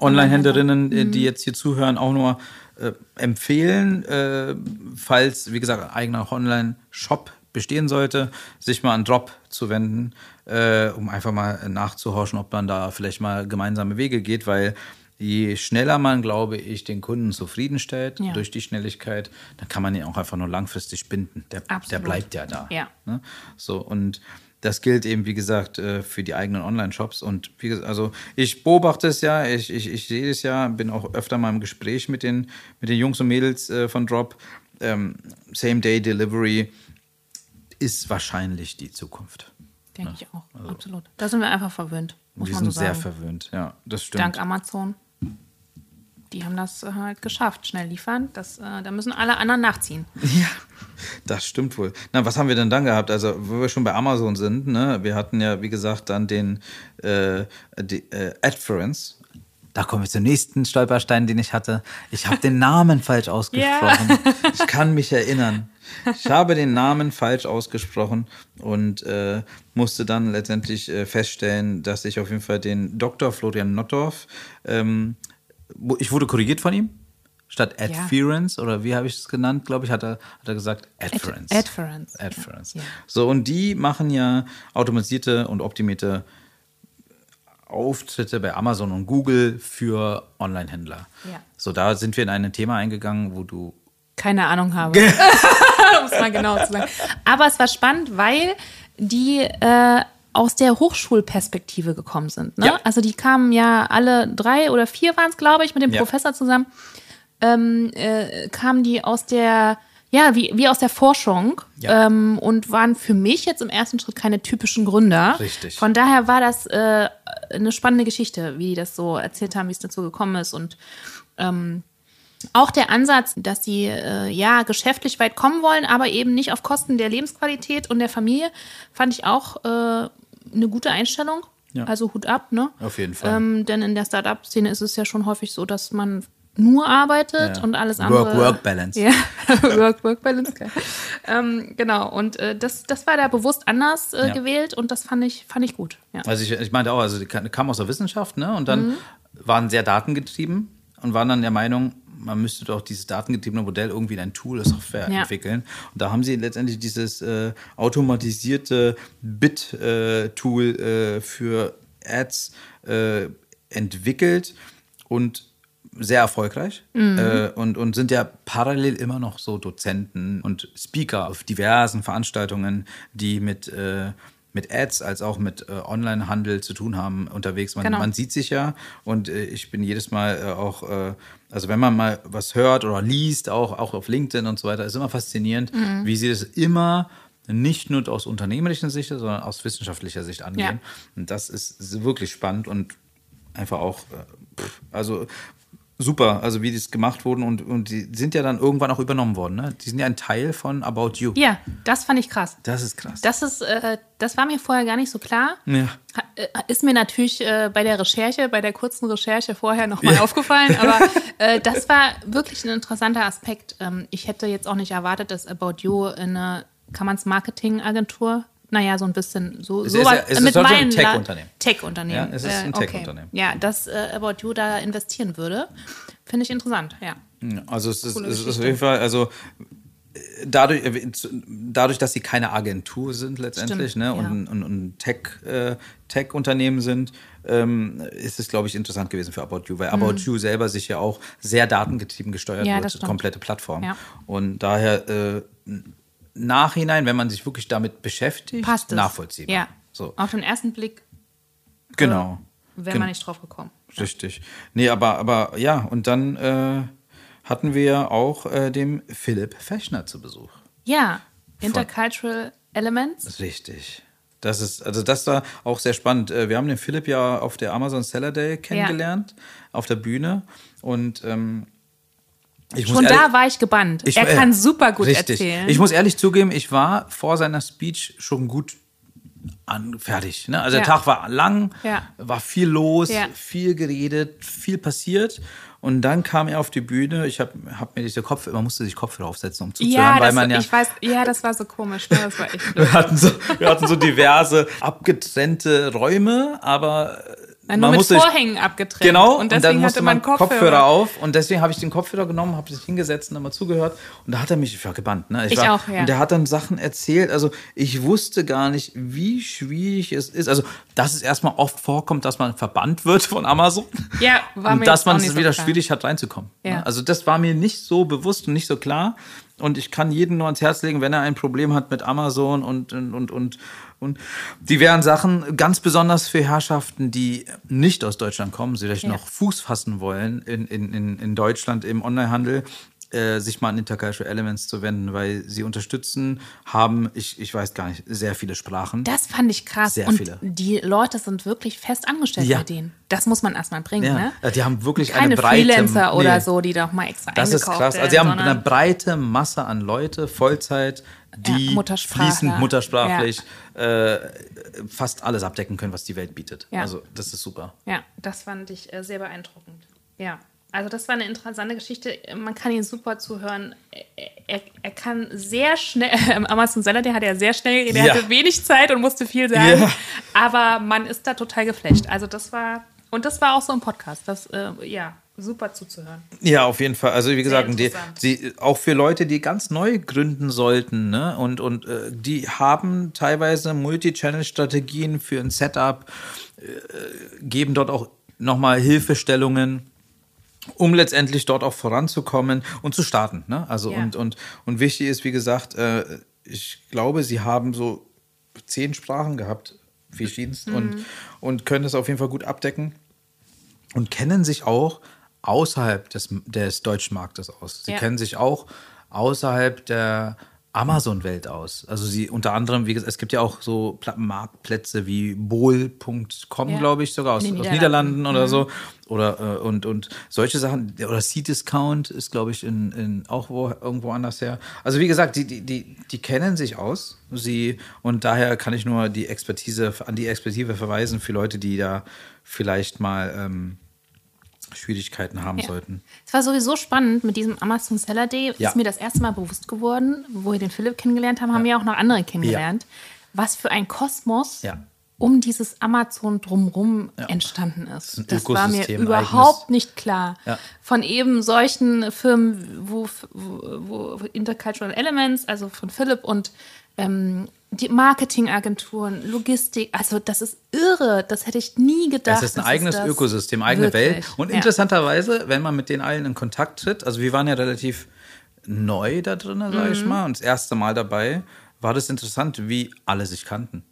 Online-Händlerinnen, äh, mhm. die jetzt hier zuhören, auch nur äh, empfehlen, äh, falls, wie gesagt, eigener Online-Shop bestehen sollte, sich mal an Drop zu wenden, äh, um einfach mal nachzuhorchen, ob man da vielleicht mal gemeinsame Wege geht, weil je schneller man, glaube ich, den Kunden zufriedenstellt ja. durch die Schnelligkeit, dann kann man ihn auch einfach nur langfristig binden. Der, der bleibt ja da. Ja. Ne? So und das gilt eben, wie gesagt, äh, für die eigenen Online-Shops. Und wie gesagt, also ich beobachte es ja, ich, ich, ich sehe es ja, bin auch öfter mal im Gespräch mit den, mit den Jungs und Mädels äh, von Drop. Ähm, Same-Day-Delivery ist wahrscheinlich die Zukunft. Denke ja. ich auch, also, absolut. Da sind wir einfach verwöhnt. Muss wir sind so sehr verwöhnt, ja, das stimmt. Dank Amazon. Die haben das äh, halt geschafft, schnell liefern. Das, äh, da müssen alle anderen nachziehen. Ja, das stimmt wohl. Na, was haben wir denn dann gehabt? Also, wo wir schon bei Amazon sind, ne? wir hatten ja, wie gesagt, dann den äh, die, äh, Adference. Da kommen wir zum nächsten Stolperstein, den ich hatte. Ich habe den Namen falsch ausgesprochen. Yeah. Ich kann mich erinnern. Ich habe den Namen falsch ausgesprochen und äh, musste dann letztendlich äh, feststellen, dass ich auf jeden Fall den Dr. Florian Nottorf, ähm, ich wurde korrigiert von ihm. Statt Adference ja. oder wie habe ich es genannt, glaube ich, hat er, hat er gesagt Adference. Ad, Adference. Adference. Ja. So, und die machen ja automatisierte und optimierte Auftritte bei Amazon und Google für Online-Händler. Ja. So, da sind wir in ein Thema eingegangen, wo du keine Ahnung habe. um es mal genau zu sagen. Aber es war spannend, weil die äh, aus der Hochschulperspektive gekommen sind. Ne? Ja. Also die kamen ja alle drei oder vier waren es, glaube ich, mit dem ja. Professor zusammen. Ähm, äh, kamen die aus der, ja, wie, wie aus der Forschung ja. ähm, und waren für mich jetzt im ersten Schritt keine typischen Gründer. Richtig. Von daher war das äh, eine spannende Geschichte, wie die das so erzählt haben, wie es dazu gekommen ist und ähm, auch der Ansatz, dass sie äh, ja geschäftlich weit kommen wollen, aber eben nicht auf Kosten der Lebensqualität und der Familie, fand ich auch äh, eine gute Einstellung. Ja. Also Hut ab, ne? Auf jeden Fall. Ähm, denn in der Startup-Szene ist es ja schon häufig so, dass man nur arbeitet ja. und alles andere. Work-Work-Balance. Ja, Work-Work-Balance. ähm, genau, und äh, das, das war da bewusst anders äh, ja. gewählt und das fand ich, fand ich gut. Ja. Also ich, ich meinte auch, also die kam aus der Wissenschaft, ne? Und dann mhm. waren sehr datengetrieben und waren dann der Meinung, man müsste doch dieses datengetriebene Modell irgendwie in ein Tool, eine Software ja. entwickeln. Und da haben sie letztendlich dieses äh, automatisierte Bit-Tool äh, äh, für Ads äh, entwickelt und sehr erfolgreich mhm. äh, und, und sind ja parallel immer noch so Dozenten und Speaker auf diversen Veranstaltungen, die mit, äh, mit Ads als auch mit äh, Onlinehandel zu tun haben unterwegs. Man, genau. man sieht sich ja und äh, ich bin jedes Mal äh, auch, äh, also wenn man mal was hört oder liest, auch, auch auf LinkedIn und so weiter, ist immer faszinierend, mhm. wie sie das immer nicht nur aus unternehmerischen Sicht, sondern aus wissenschaftlicher Sicht angehen. Ja. Und das ist wirklich spannend und einfach auch, also super, also wie das gemacht wurden und, und die sind ja dann irgendwann auch übernommen worden. Ne? Die sind ja ein Teil von About You. Ja, das fand ich krass. Das ist krass. Das ist, äh, das war mir vorher gar nicht so klar. Ja. Äh, ist mir natürlich äh, bei der Recherche, bei der kurzen Recherche vorher nochmal ja. aufgefallen, aber äh, das war wirklich ein interessanter Aspekt. Ähm, ich hätte jetzt auch nicht erwartet, dass About You eine, kann man es Marketingagentur naja, so ein bisschen so es sowas ist, ja, mit meinen ein Tech-Unternehmen. Tech-Unternehmen. Ja, es ist ein Tech-Unternehmen. Okay. Ja, dass äh, About You da investieren würde, finde ich interessant, ja. Also es ist, es ist auf jeden Fall, also äh, dadurch, äh, dadurch, dass sie keine Agentur sind letztendlich Stimmt, ne, und, ja. und, und Tech, äh, Tech-Unternehmen sind, ähm, ist es, glaube ich, interessant gewesen für About You, weil mhm. About You selber sich ja auch sehr datengetrieben gesteuert ja, wird, komplette Plattform. Ja. Und daher äh, Nachhinein, wenn man sich wirklich damit beschäftigt, Passt es. nachvollziehbar. Ja. So. Auf den ersten Blick genau. äh, wäre man nicht drauf gekommen. Richtig. Nee, aber, aber ja, und dann äh, hatten wir auch äh, den Philipp Fechner zu Besuch. Ja, Intercultural Elements. Richtig. Das ist, also das war auch sehr spannend. Äh, wir haben den Philipp ja auf der Amazon Seller Day kennengelernt, ja. auf der Bühne. Und ähm, Schon ehrlich, da war ich gebannt. Ich, er kann super gut richtig. erzählen. Ich muss ehrlich zugeben, ich war vor seiner Speech schon gut an, fertig. Ne? Also ja. der Tag war lang, ja. war viel los, ja. viel geredet, viel passiert. Und dann kam er auf die Bühne. Ich habe hab mir diese Kopf, man musste sich Kopfhörer aufsetzen, um zuzuhören, ja, weil man ja. Ich weiß, ja, das war so komisch. Ne? Das war echt wir, hatten so, wir hatten so diverse abgetrennte Räume, aber Nein, nur man mit Vorhängen abgetrennt. Genau, und, und dann musste man Kopfhörer. Kopfhörer auf. Und deswegen habe ich den Kopfhörer genommen, habe sich hingesetzt und dann mal zugehört. Und da hat er mich, ich war gebannt. Ne? Ich, ich war, auch, ja. Und der hat dann Sachen erzählt. Also ich wusste gar nicht, wie schwierig es ist. Also, dass es erstmal oft vorkommt, dass man verbannt wird von Amazon. Ja, war mir Und dass man es wieder so schwierig hat, reinzukommen. Ne? Ja. Also das war mir nicht so bewusst und nicht so klar. Und ich kann jedem nur ans Herz legen, wenn er ein Problem hat mit Amazon und, und, und, und und die wären Sachen ganz besonders für Herrschaften, die nicht aus Deutschland kommen, sie vielleicht ja. noch Fuß fassen wollen in, in, in Deutschland im Onlinehandel, äh, sich mal an Intercultural Elements zu wenden, weil sie unterstützen, haben, ich, ich weiß gar nicht, sehr viele Sprachen. Das fand ich krass. Sehr und viele. Die Leute sind wirklich fest angestellt ja. bei denen. Das muss man erstmal bringen, ja. ne? Die haben wirklich Keine eine breite... Freelancer nee. oder so, die da auch mal extra Das ist krass. Also sie haben eine breite Masse an Leute, Vollzeit, die ja, fließend muttersprachlich ja. äh, fast alles abdecken können, was die Welt bietet. Ja. Also das ist super. Ja, das fand ich äh, sehr beeindruckend. Ja. Also das war eine interessante Geschichte. Man kann ihn super zuhören. Er, er kann sehr schnell, Amazon Seller, der hat ja sehr schnell geredet, er hatte wenig Zeit und musste viel sagen. Aber man ist da total geflasht. Also das war, und das war auch so ein Podcast. Das, äh, ja, super zuzuhören. Ja, auf jeden Fall. Also wie gesagt, die, die, auch für Leute, die ganz neu gründen sollten, ne? Und, und äh, die haben teilweise Multi-Channel-Strategien für ein Setup, äh, geben dort auch nochmal Hilfestellungen um letztendlich dort auch voranzukommen und zu starten. Ne? Also ja. und, und, und wichtig ist, wie gesagt, äh, ich glaube, sie haben so zehn Sprachen gehabt, verschiedenst, mhm. und, und können es auf jeden Fall gut abdecken und kennen sich auch außerhalb des, des deutschen Marktes aus. Sie ja. kennen sich auch außerhalb der Amazon-Welt aus. Also sie unter anderem, wie gesagt, es gibt ja auch so Marktplätze wie bol.com, ja. glaube ich, sogar aus, aus Niederlanden, Niederlanden oder mhm. so. Oder äh, und, und solche Sachen, oder C-Discount ist, glaube ich, in, in auch wo, irgendwo anders her. Also wie gesagt, die, die, die, die kennen sich aus. Sie, und daher kann ich nur die Expertise, an die Expertise verweisen für Leute, die da vielleicht mal ähm, Schwierigkeiten haben ja. sollten. Es war sowieso spannend mit diesem Amazon Seller Day. Ja. Ist mir das erste Mal bewusst geworden, wo wir den Philipp kennengelernt haben, haben wir auch noch andere kennengelernt. Was für ein Kosmos um dieses Amazon drumherum entstanden ist. Das, das war mir überhaupt eigenes. nicht klar. Von eben solchen Firmen, wo, wo, wo Intercultural Elements, also von Philipp und ähm, die Marketingagenturen, Logistik, also das ist irre. Das hätte ich nie gedacht. Es ist ein eigenes ist Ökosystem, eigene Wirklich? Welt. Und ja. interessanterweise, wenn man mit den allen in Kontakt tritt, also wir waren ja relativ neu da drin, sag mhm. ich mal, und das erste Mal dabei, war das interessant, wie alle sich kannten.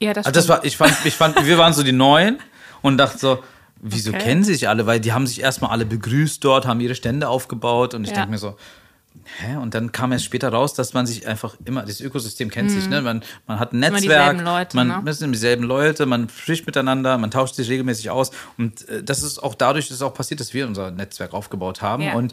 Ja, das, also das war, ich fand, ich fand, wir waren so die Neuen und dachte so, wieso okay. kennen sie sich alle? Weil die haben sich erstmal alle begrüßt dort, haben ihre Stände aufgebaut und ich ja. denke mir so, Hä? Und dann kam es später raus, dass man sich einfach immer, das Ökosystem kennt mhm. sich, ne? Man, man hat ein Netzwerk, Leute, man ne? sind dieselben Leute, man spricht miteinander, man tauscht sich regelmäßig aus. Und äh, das ist auch dadurch, dass es auch passiert, dass wir unser Netzwerk aufgebaut haben ja. und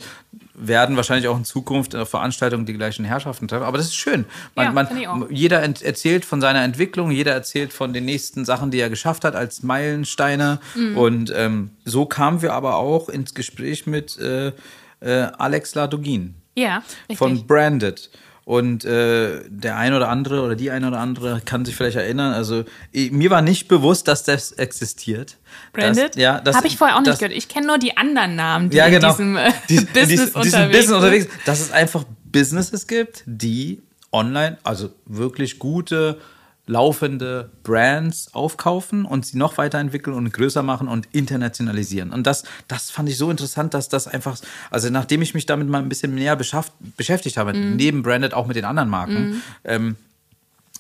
werden wahrscheinlich auch in Zukunft auf Veranstaltungen die gleichen Herrschaften treffen. Aber das ist schön. Man, ja, man, jeder erzählt von seiner Entwicklung, jeder erzählt von den nächsten Sachen, die er geschafft hat als Meilensteine. Mhm. Und ähm, so kamen wir aber auch ins Gespräch mit äh, äh, Alex Ladogin. Ja, richtig. Von Branded. Und äh, der ein oder andere oder die eine oder andere kann sich vielleicht erinnern. Also ich, mir war nicht bewusst, dass das existiert. Branded? Das, ja, das, Habe ich vorher auch nicht das, gehört. Ich kenne nur die anderen Namen, die ja, genau. in diesem äh, die, Business, dies, unterwegs, diesem Business unterwegs sind. Dass es einfach Businesses gibt, die online, also wirklich gute laufende Brands aufkaufen und sie noch weiterentwickeln und größer machen und internationalisieren. Und das, das fand ich so interessant, dass das einfach, also nachdem ich mich damit mal ein bisschen näher beschäftigt habe, mm. neben Branded auch mit den anderen Marken, mm. ähm,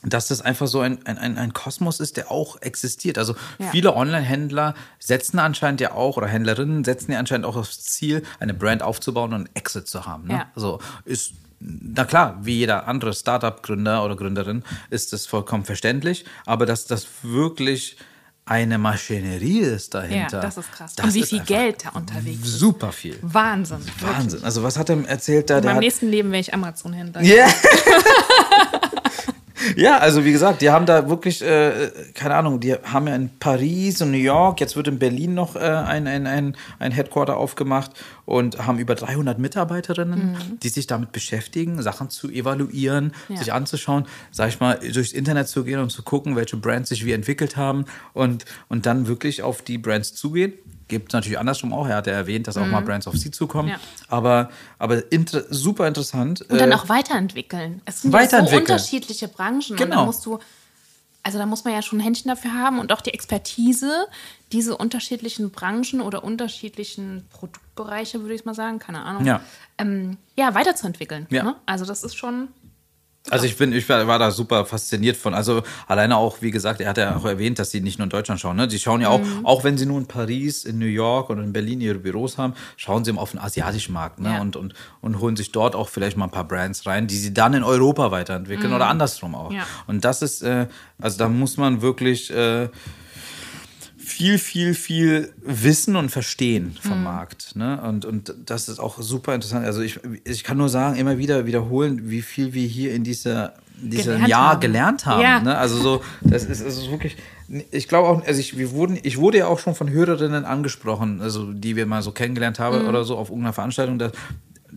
dass das einfach so ein, ein, ein Kosmos ist, der auch existiert. Also ja. viele Online-Händler setzen anscheinend ja auch, oder Händlerinnen setzen ja anscheinend auch aufs Ziel, eine Brand aufzubauen und einen Exit zu haben. Ne? Ja. Also ist na klar, wie jeder andere Startup-Gründer oder Gründerin ist das vollkommen verständlich, aber dass das wirklich eine Maschinerie ist dahinter. Ja, das ist krass. Das Und wie viel Geld da unterwegs ist. Super viel. Wahnsinn. Wahnsinn. Wirklich. Also was hat er erzählt da? In meinem nächsten Leben wäre ich Amazon-Händler. Ja. Yeah. Ja, also wie gesagt, die haben da wirklich, äh, keine Ahnung, die haben ja in Paris und New York, jetzt wird in Berlin noch äh, ein, ein, ein, ein Headquarter aufgemacht und haben über 300 Mitarbeiterinnen, mhm. die sich damit beschäftigen, Sachen zu evaluieren, ja. sich anzuschauen, sag ich mal, durchs Internet zu gehen und zu gucken, welche Brands sich wie entwickelt haben und, und dann wirklich auf die Brands zugehen gibt es natürlich andersrum auch. Er hat ja erwähnt, dass auch mhm. mal Brands auf sie zukommen. Ja. Aber, aber inter super interessant. Und dann äh, auch weiterentwickeln. Es sind ja so unterschiedliche Branchen. Genau. Und da musst du, also da muss man ja schon ein Händchen dafür haben und auch die Expertise, diese unterschiedlichen Branchen oder unterschiedlichen Produktbereiche, würde ich mal sagen, keine Ahnung, ja, ähm, ja weiterzuentwickeln. Ja. Ne? Also das ist schon also ich bin, ich war da super fasziniert von. Also alleine auch, wie gesagt, er hat ja auch erwähnt, dass sie nicht nur in Deutschland schauen. Ne? Die schauen ja auch, mhm. auch wenn sie nur in Paris, in New York oder in Berlin ihre Büros haben, schauen sie auf den asiatischen Markt ne? Ja. und, und, und holen sich dort auch vielleicht mal ein paar Brands rein, die sie dann in Europa weiterentwickeln mhm. oder andersrum auch. Ja. Und das ist, äh, also da muss man wirklich äh, viel, viel, viel wissen und verstehen vom mhm. Markt. Ne? Und, und das ist auch super interessant. Also ich, ich kann nur sagen, immer wieder wiederholen, wie viel wir hier in dieser diesem gelernt Jahr haben. gelernt haben. Ja. Ne? Also so, das ist, ist wirklich. Ich glaube auch, also ich, wir wurden, ich wurde ja auch schon von Hörerinnen angesprochen, also die wir mal so kennengelernt haben mhm. oder so auf irgendeiner Veranstaltung. Das,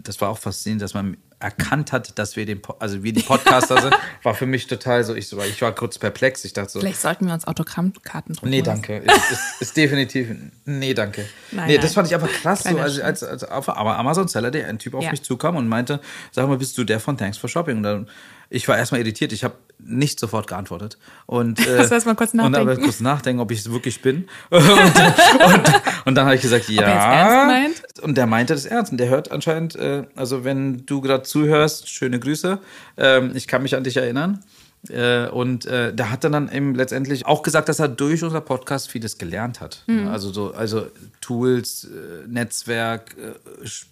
das war auch faszinierend, dass man erkannt hat, dass wir den, also wir die Podcaster sind, war für mich total so, ich, so, ich war kurz perplex. Ich dachte so. Vielleicht sollten wir uns Autogrammkarten drucken. Nee, danke. ist, ist, ist, definitiv, nee, danke. Nein, nee, nein. das fand ich aber krass, so, also, als, als, aber Amazon Seller, der ein Typ auf ja. mich zukam und meinte, sag mal, bist du der von Thanks for Shopping? Und dann ich war erstmal irritiert. Ich habe nicht sofort geantwortet. Und, äh, das heißt mal kurz nachdenken. Und dann kurz nachdenken, ob ich es wirklich bin. und, und, und, dann habe ich gesagt, ja. Er? Und der meinte das ernst. Und der hört anscheinend, äh, also wenn du gerade zuhörst, schöne Grüße. Ähm, ich kann mich an dich erinnern. Äh, und äh, der hat dann, eben letztendlich auch gesagt, dass er durch unser Podcast vieles gelernt hat. Mhm. Also so, also Tools, äh, Netzwerk,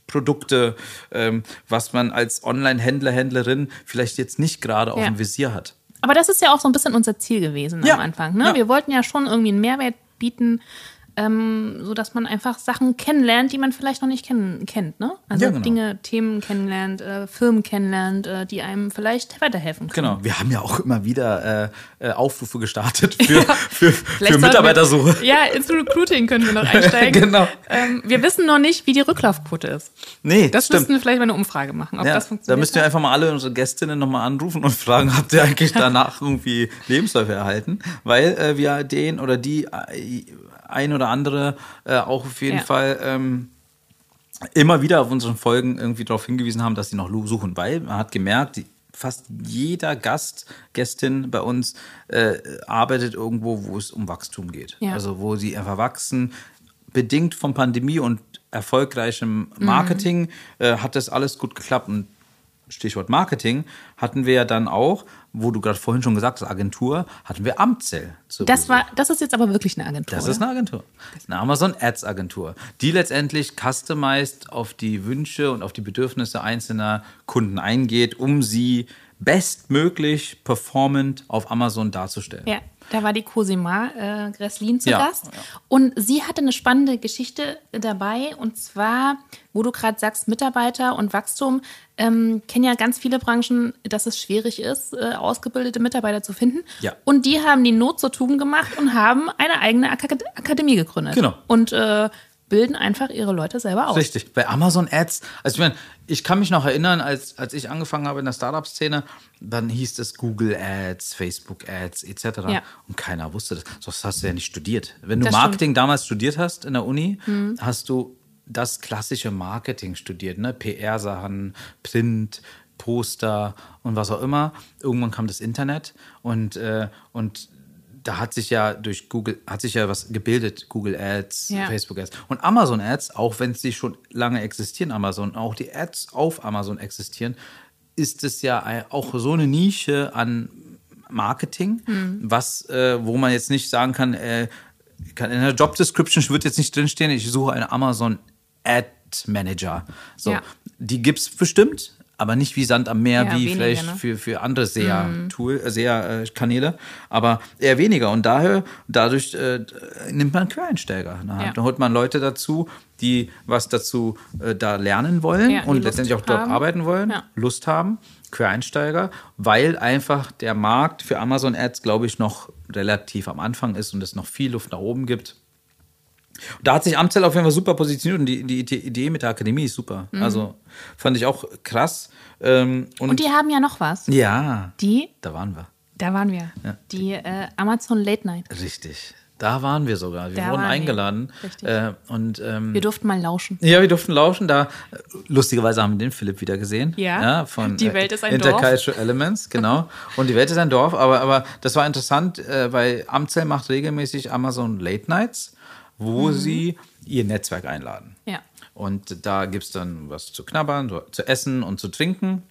Produkte, ähm, was man als Online-Händler, Händlerin vielleicht jetzt nicht gerade auf ja. dem Visier hat. Aber das ist ja auch so ein bisschen unser Ziel gewesen ja. am Anfang. Ne? Ja. Wir wollten ja schon irgendwie einen Mehrwert bieten ähm, so dass man einfach Sachen kennenlernt, die man vielleicht noch nicht kenn kennt, ne? Also ja, genau. Dinge, Themen kennenlernt, äh, Firmen kennenlernt, äh, die einem vielleicht weiterhelfen können. Genau, wir haben ja auch immer wieder äh, äh Aufrufe gestartet für, für, für Mitarbeitersuche. Wir, ja, ins Recruiting können wir noch einsteigen. genau. Ähm, wir wissen noch nicht, wie die Rücklaufquote ist. Nee, das stimmt. müssten wir vielleicht mal eine Umfrage machen, ob ja, das funktioniert. Da müssten wir einfach mal alle unsere Gästinnen nochmal anrufen und fragen, habt ihr eigentlich danach irgendwie Lebensläufe erhalten? Weil äh, wir den oder die äh, ein oder andere äh, auch auf jeden ja. Fall ähm, immer wieder auf unseren Folgen irgendwie darauf hingewiesen haben, dass sie noch suchen, weil man hat gemerkt, die fast jeder Gast, Gästin bei uns äh, arbeitet irgendwo, wo es um Wachstum geht. Ja. Also wo sie einfach wachsen, bedingt von Pandemie und erfolgreichem Marketing Mhm. äh, hat das alles gut geklappt. Und Stichwort Marketing hatten wir ja dann auch, wo du gerade vorhin schon gesagt hast, Agentur, hatten wir Amtzell. Das, war, das ist jetzt aber wirklich eine Agentur. Das ist eine Agentur. Eine Amazon Ads Agentur, die letztendlich customized auf die Wünsche und auf die Bedürfnisse einzelner Kunden eingeht, um sie bestmöglich performant auf Amazon darzustellen. Ja, da war die Cosima äh, Gresslin zu Ja, Gast. ja. Und sie hatte eine spannende Geschichte dabei. Und zwar, wo du gerade sagst, Mitarbeiter und Wachstum, ähm, kennen ja ganz viele Branchen, dass es schwierig ist, äh, ausgebildete Mitarbeiter zu finden. Ja. Und die haben die Not zur Tugend gemacht und haben eine eigene Akad Akademie gegründet. Genau. Und äh, bilden einfach ihre Leute selber aus. Richtig. Bei Amazon Ads, also ich meine, ich kann mich noch erinnern, als, als ich angefangen habe in der Startup-Szene, dann hieß es Google Ads, Facebook Ads etc. Ja. Und keiner wusste das. Das hast du ja nicht studiert. Wenn du Das Marketing damals studiert hast in der Uni, hast du das klassische Marketing studiert, ne? PR-Sachen, Print, Poster und was auch immer. Irgendwann kam das Internet und, äh, und da hat sich ja durch Google, hat sich ja was gebildet, Google Ads, Ja. Facebook Ads. Und Amazon Ads, auch wenn sie schon lange existieren, Amazon, auch die Ads auf Amazon existieren, ist es ja auch so eine Nische an Marketing, was, äh, wo man jetzt nicht sagen kann, äh, kann in der Job Description wird jetzt nicht drinstehen, ich suche einen Amazon Ad Manager. So, Ja. die gibt es bestimmt, aber nicht wie Sand am Meer, Ja, wie weniger, vielleicht ne? für, für andere SEA-Tool, äh, SEA-Kanäle, aber eher weniger. Und daher, dadurch äh, nimmt man Quereinsteiger. Ja. Da holt man Leute dazu, die was dazu äh, da lernen wollen Ja, und letztendlich auch dort haben. arbeiten wollen, Ja. Lust haben, Quereinsteiger, weil einfach der Markt für Amazon Ads, glaube ich, noch relativ am Anfang ist und es noch viel Luft nach oben gibt. Da hat sich Amzell auf jeden Fall super positioniert und die, die, die Idee mit der Akademie ist super. Also fand ich auch krass. Ähm, und, Mhm. Und die haben ja noch was. ja, Die, da waren wir. da waren wir. Die äh, Amazon Late Night. Richtig. Da waren wir sogar. Wir Da wurden wir. eingeladen. Richtig. Äh, und ähm, Wir durften mal lauschen. ja, wir durften lauschen. Da lustigerweise haben wir den Philipp wieder gesehen. Ja. von Die äh, Welt ist ein Intercultural Elements, genau. Und die Welt ist ein Dorf. Aber, aber das war interessant, äh, weil Amzell macht regelmäßig Amazon Late Nights, wo sie ihr Netzwerk einladen. Ja. Und da gibt es dann was zu knabbern, zu essen und zu trinken.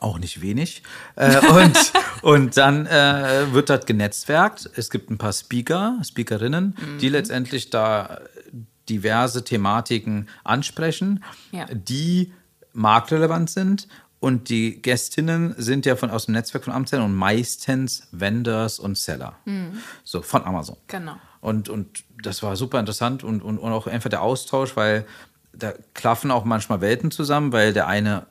Auch nicht wenig. Äh, und, und dann äh, wird dort genetzwerkt. Es gibt ein paar Speaker, Speakerinnen, die letztendlich da diverse Thematiken ansprechen, Ja. die marktrelevant sind. Und die Gästinnen sind ja von, aus dem Netzwerk von Amtszellen und meistens Vendors und Seller. So, von Amazon. Genau. Und, und das war super interessant und, und, und auch einfach der Austausch, weil da klaffen auch manchmal Welten zusammen, weil der eine,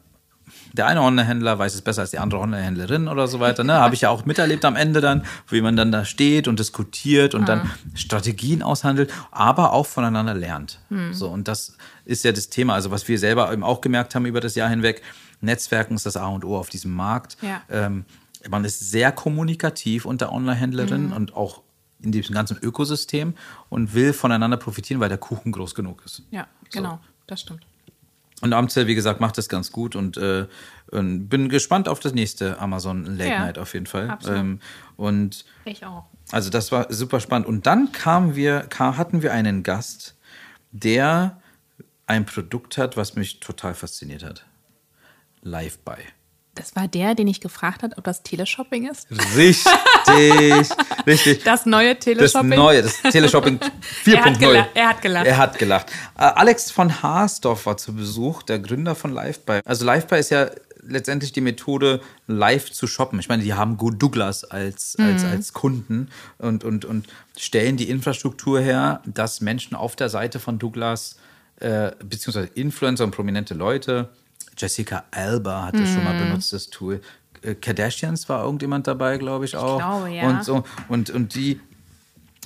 der eine Online-Händler weiß es besser als die andere Online-Händlerin oder so weiter. Ne? Habe ich ja auch miterlebt am Ende dann, wie man dann da steht und diskutiert und dann Strategien aushandelt, aber auch voneinander lernt. So, und das ist ja das Thema. Also, was wir selber eben auch gemerkt haben über das Jahr hinweg, Netzwerken ist das A und O auf diesem Markt. Ja. Ähm, man ist sehr kommunikativ unter Online-Händlerinnen Mhm. und auch in diesem ganzen Ökosystem und will voneinander profitieren, weil der Kuchen groß genug ist. Ja, genau. Das stimmt. Und Amzell, wie gesagt, macht das ganz gut und, äh, bin gespannt auf das nächste Amazon Late Ja, Night auf jeden Fall. absolut. Ähm, und Ich auch. also das war super spannend. Und dann kamen wir, kam, hatten wir einen Gast, der ein Produkt hat, was mich total fasziniert hat. Live-Buy. Das war der, den ich gefragt habe, ob das Teleshopping ist. Richtig, richtig. Das neue Das Teleshopping. neue, das Teleshopping 4.0. Er hat gelacht, er hat gelacht. Er hat gelacht. Äh, Alex von Haasdorf war zu Besuch, der Gründer von LiveBuy. Also LiveBuy ist ja letztendlich die Methode, live zu shoppen. Ich meine, die haben Go Douglas als, Mhm. als, als Kunden und, und, und stellen die Infrastruktur her, dass Menschen auf der Seite von Douglas, äh, beziehungsweise Influencer und prominente Leute, Jessica Alba hat das schon Mhm. mal benutzt, das Tool. Äh, Kardashians war irgendjemand dabei, glaube ich auch. glaube, ja. Und so und, und die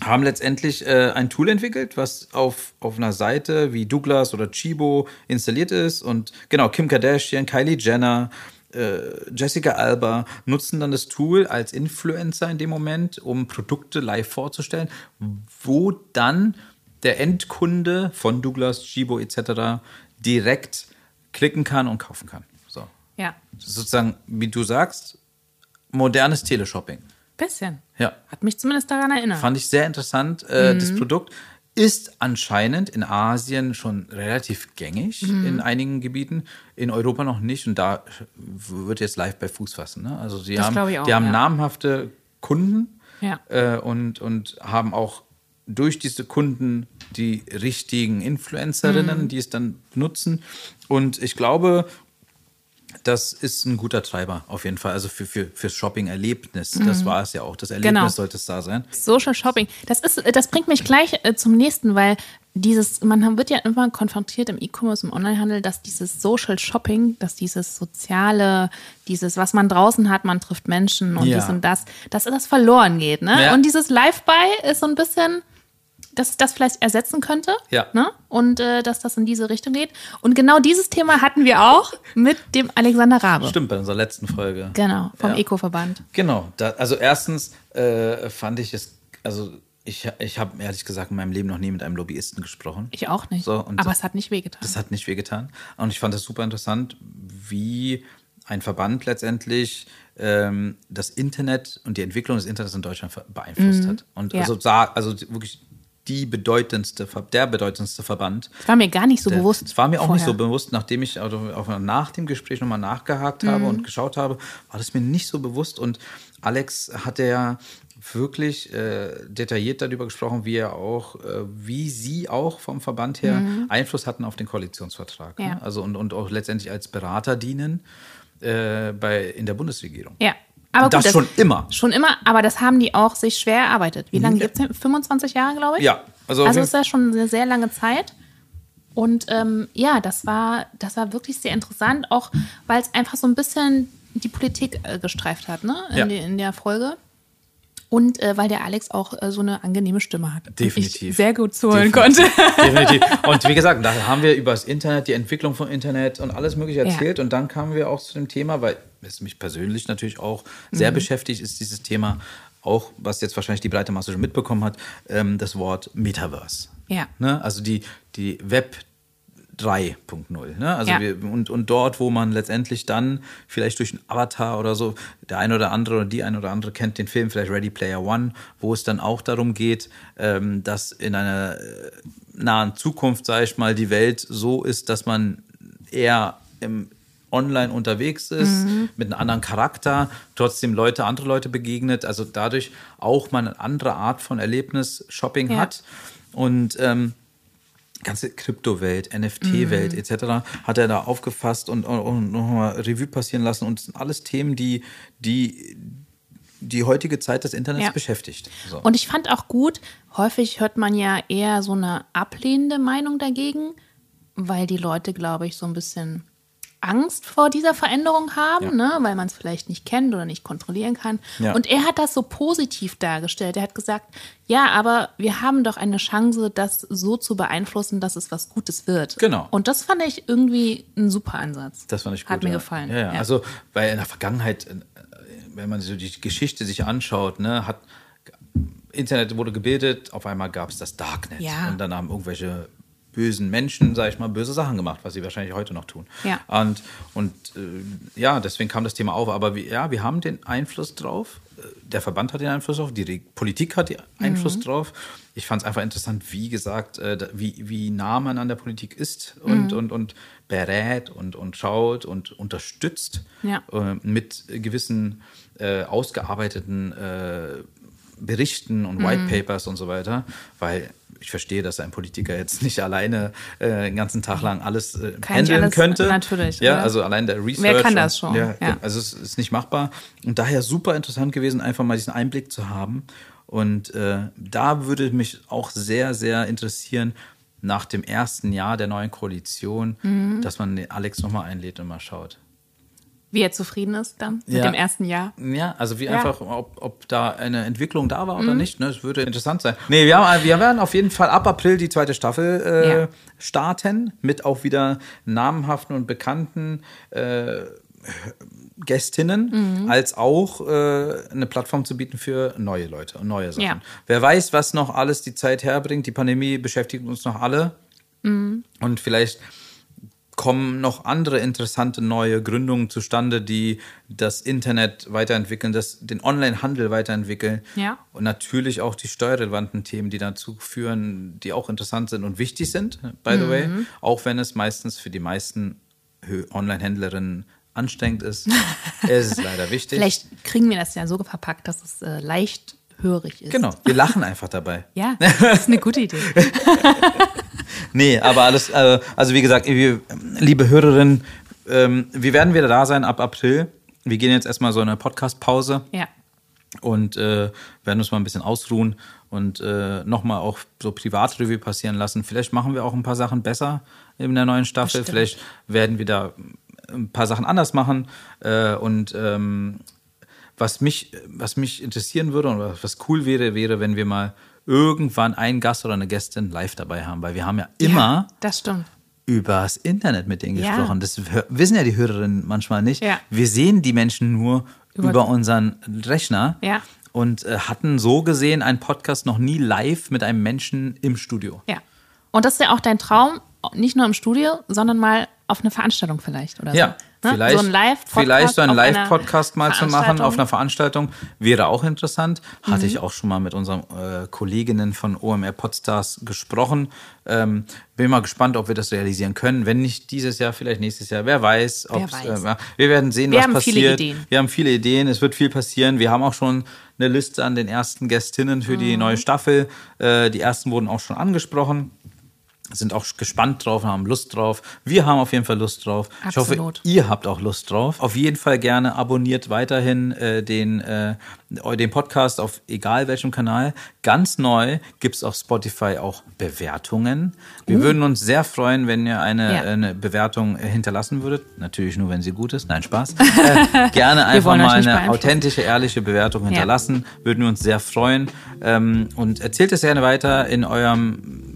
haben letztendlich äh, ein Tool entwickelt, was auf, auf einer Seite wie Douglas oder Chibo installiert ist. Und genau, Kim Kardashian, Kylie Jenner, äh, Jessica Alba nutzen dann das Tool als Influencer in dem Moment, um Produkte live vorzustellen, wo dann der Endkunde von Douglas, Chibo etc. direkt klicken kann und kaufen kann. So. Ja. Sozusagen, wie du sagst, modernes Teleshopping. Bisschen. Ja. Hat mich zumindest daran erinnert. Fand ich sehr interessant. Äh, Mhm. Das Produkt ist anscheinend in Asien schon relativ gängig Mhm. in einigen Gebieten, in Europa noch nicht. Und da wird jetzt live bei Fuß fassen. Ne? Also sie Das haben, auch, die haben ja. namhafte Kunden Ja. äh, und, und haben auch durch diese Kunden die richtigen Influencerinnen, Mhm. die es dann nutzen. Und ich glaube, das ist ein guter Treiber auf jeden Fall. Also für, für, fürs Shopping-Erlebnis. Das war es ja auch. Das Erlebnis Mhm. Genau. sollte es da sein. Social Shopping. Das ist, das bringt mich gleich äh, zum nächsten, weil dieses, man wird ja immer konfrontiert im E-Commerce, im Onlinehandel, dass dieses Social Shopping, dass dieses soziale, dieses, was man draußen hat, man trifft Menschen und Ja. dies und das, dass das verloren geht. Ne? Ja. Und dieses Live-Buy ist so ein bisschen, dass es das vielleicht ersetzen könnte. Ja. Ne? Und äh, dass das in diese Richtung geht. Und genau dieses Thema hatten wir auch mit dem Alexander Rabe. Stimmt, bei unserer letzten Folge. Genau, vom Ja. Eco-Verband. Genau. Da, also erstens äh, fand ich es, also ich, ich habe ehrlich gesagt in meinem Leben noch nie mit einem Lobbyisten gesprochen. Ich auch nicht. So, Aber das- es hat nicht wehgetan. Das hat nicht wehgetan. Und ich fand es super interessant, wie ein Verband letztendlich ähm, das Internet und die Entwicklung des Internets in Deutschland beeinflusst hat. Und Mhm. Ja. also, sah, also wirklich die bedeutendste, der bedeutendste Verband. Das war mir gar nicht so Der- bewusst. Das war mir auch nicht so vorher. bewusst, nachdem ich also auch nach dem Gespräch nochmal nachgehakt habe Mhm. und geschaut habe, war das mir nicht so bewusst. Und Alex hatte ja wirklich äh, detailliert darüber gesprochen, wie er auch, äh, wie sie auch vom Verband her Einfluss hatten auf den Koalitionsvertrag. Mhm. Ja. Ne? Also und, und auch letztendlich als Berater dienen äh, bei, in der Bundesregierung. Ja. Aber Das gut, schon immer. Schon immer, aber das haben die auch sich schwer erarbeitet. Wie lange Ja. gibt es? 25 Jahre, glaube ich? Ja, also Also ist das schon eine sehr lange Zeit. Und ähm, ja, das war, das war wirklich sehr interessant, auch weil es einfach so ein bisschen die Politik äh, gestreift hat, ne? In, Ja. die, in der Folge. Und äh, weil der Alex auch äh, so eine angenehme Stimme hat. Definitiv. Ich sehr gut zuhören Definitiv. konnte. Definitiv. Und wie gesagt, da haben wir über das Internet, die Entwicklung von Internet und alles Mögliche erzählt. Und dann kamen wir auch zu dem Thema, weil es mich persönlich natürlich auch Mhm. sehr beschäftigt, ist dieses Thema auch, was jetzt wahrscheinlich die breite Masse schon mitbekommen hat, ähm, das Wort Metaverse. Ja. Ne? Also die, die Web 3.0. Ne? Also Ja. wir, und, und dort, wo man letztendlich dann vielleicht durch einen Avatar oder so, der eine oder andere oder die eine oder andere kennt den Film, vielleicht Ready Player One, wo es dann auch darum geht, ähm, dass in einer äh, nahen Zukunft, sage ich mal, die Welt so ist, dass man eher im online unterwegs ist, mit einem anderen Charakter, trotzdem Leute, andere Leute begegnet, also dadurch auch mal eine andere Art von Erlebnis-Shopping Ja. hat. Und ähm, ganze Kryptowelt, NFT-Welt etc. hat er da aufgefasst und, und, und nochmal Revue passieren lassen. Und das sind alles Themen, die die, die heutige Zeit des Internets Ja. beschäftigt. So. Und ich fand auch gut, häufig hört man ja eher so eine ablehnende Meinung dagegen, weil die Leute, glaube ich, so ein bisschen Angst vor dieser Veränderung haben, Ja. ne? weil man es vielleicht nicht kennt oder nicht kontrollieren kann. Ja. Und er hat das so positiv dargestellt. Er hat gesagt, ja, aber wir haben doch eine Chance, das so zu beeinflussen, dass es was Gutes wird. Genau. Und das fand ich irgendwie ein super Ansatz. Das fand ich gut. Hat mir ja. gefallen. Ja. Also, weil in der Vergangenheit, äh, wenn man so die Geschichte sich anschaut, ne, hat Internet wurde gebildet, auf einmal gab es das Darknet. Ja. Und dann haben irgendwelche bösen Menschen, sag ich mal, böse Sachen gemacht, was sie wahrscheinlich heute noch tun. Ja. Und, und äh, ja, deswegen kam das Thema auf. Aber wir, ja, wir haben den Einfluss drauf. Äh, Der Verband hat den Einfluss drauf, die Re Politik hat den Einfluss Mhm. drauf. Ich fand es einfach interessant, wie gesagt, äh, wie, wie nah man an der Politik ist und, Mhm. und, und berät und, und schaut und unterstützt Ja. äh, mit gewissen äh, ausgearbeiteten äh, Berichten und White Mhm. Papers und so weiter, weil ich verstehe, dass ein Politiker jetzt nicht alleine äh, den ganzen Tag lang alles äh, Kann handeln alles, könnte. natürlich, Ja, oder? also allein der Research. kann das schon? Ja, Ja. Also es ist nicht machbar. Und daher super interessant gewesen, einfach mal diesen Einblick zu haben. Und äh, da würde mich auch sehr, sehr interessieren, nach dem ersten Jahr der neuen Koalition, Mhm. dass man Alex nochmal einlädt und mal schaut. Wie er zufrieden ist dann mit Ja. dem ersten Jahr. Ja, also wie Ja. Mhm. einfach, ob, ob da eine Entwicklung da war oder nicht. Ne? Das würde interessant sein. Nee, wir, haben, wir werden auf jeden Fall ab April die zweite Staffel äh, Ja. starten mit auch wieder namhaften und bekannten äh, Gästinnen, Mhm. als auch äh, eine Plattform zu bieten für neue Leute und neue Sachen. Ja. Wer weiß, was noch alles die Zeit herbringt. Die Pandemie beschäftigt uns noch alle. Mhm. Und vielleicht kommen noch andere interessante neue Gründungen zustande, die das Internet weiterentwickeln, das, den Online-Handel weiterentwickeln. Ja. Und natürlich auch die steuerrelevanten Themen, die dazu führen, die auch interessant sind und wichtig sind, by the way. Auch wenn es meistens für die meisten Online-Händlerinnen anstrengend ist. es ist leider wichtig. Vielleicht kriegen wir das ja so verpackt, dass es äh, leicht hörig ist. Genau, wir lachen einfach dabei. Ja, das ist eine gute Idee. Nee, aber alles, äh, also wie gesagt, liebe Hörerinnen, ähm, wir werden wieder da sein ab April. Wir gehen jetzt erstmal so eine Podcast-Pause Ja. und äh, werden uns mal ein bisschen ausruhen und äh, nochmal auch so Privatrevue passieren lassen. Vielleicht machen wir auch ein paar Sachen besser in der neuen Staffel. Vielleicht werden wir da ein paar Sachen anders machen. Äh, und ähm, was mich, was mich interessieren würde und was cool wäre, wäre, wenn wir mal irgendwann einen Gast oder eine Gästin live dabei haben, weil wir haben ja immer Ja, übers Internet mit denen Ja. gesprochen. Das wissen ja die Hörerinnen manchmal nicht. Ja. Wir sehen die Menschen nur Über- über, unseren Rechner Ja. und äh, hatten so gesehen einen Podcast noch nie live mit einem Menschen im Studio. Ja. Und das ist ja auch dein Traum, nicht nur im Studio, sondern mal auf eine Veranstaltung vielleicht oder Ja, so. Ne? vielleicht, so ein Live-Podcast vielleicht so einen Live-Podcast mal zu machen auf einer Veranstaltung wäre auch interessant. Hatte Mhm. ich auch schon mal mit unseren äh, Kolleginnen von OMR Podstars gesprochen. Ähm, bin mal gespannt, ob wir das realisieren können. Wenn nicht dieses Jahr, vielleicht nächstes Jahr. Wer weiß. Wer weiß. Äh, wir werden sehen, Wir was haben passiert. viele Ideen. Wir haben viele Ideen. Es wird viel passieren. Wir haben auch schon eine Liste an den ersten Gästinnen für Mhm. die neue Staffel. Äh, die ersten wurden auch schon angesprochen sind auch gespannt drauf, haben Lust drauf. Wir haben auf jeden Fall Lust drauf. Ich hoffe, Absolut. ihr habt auch Lust drauf. Auf jeden Fall gerne abonniert weiterhin äh, den, äh, den Podcast auf egal welchem Kanal. Ganz neu gibt's auf Spotify auch Bewertungen. Wir würden uns sehr freuen, wenn ihr eine, Uh. Ja. eine Bewertung äh, hinterlassen würdet. Natürlich nur, wenn sie gut ist. Nein, Spaß. Äh, gerne einfach mal eine authentische, ehrliche Bewertung hinterlassen. Würden wir uns sehr freuen. Ähm, und erzählt es gerne weiter in eurem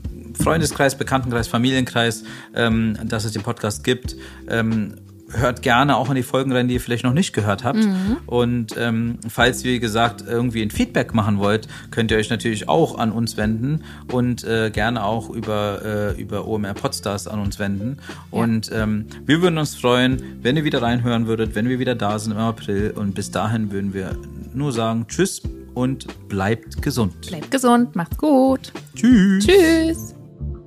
Freundeskreis, Bekanntenkreis, Familienkreis, ähm, dass es den Podcast gibt. Ähm, hört gerne auch an die Folgen rein, die ihr vielleicht noch nicht gehört habt. Und ähm, falls ihr, wie gesagt, irgendwie ein Feedback machen wollt, könnt ihr euch natürlich auch an uns wenden und äh, gerne auch über, äh, über OMR Podstars an uns wenden. Und ähm, wir würden uns freuen, wenn ihr wieder reinhören würdet, wenn wir wieder da sind im April. Und bis dahin würden wir nur sagen Tschüss und bleibt gesund. Bleibt gesund, macht's gut. Tschüss. Tschüss.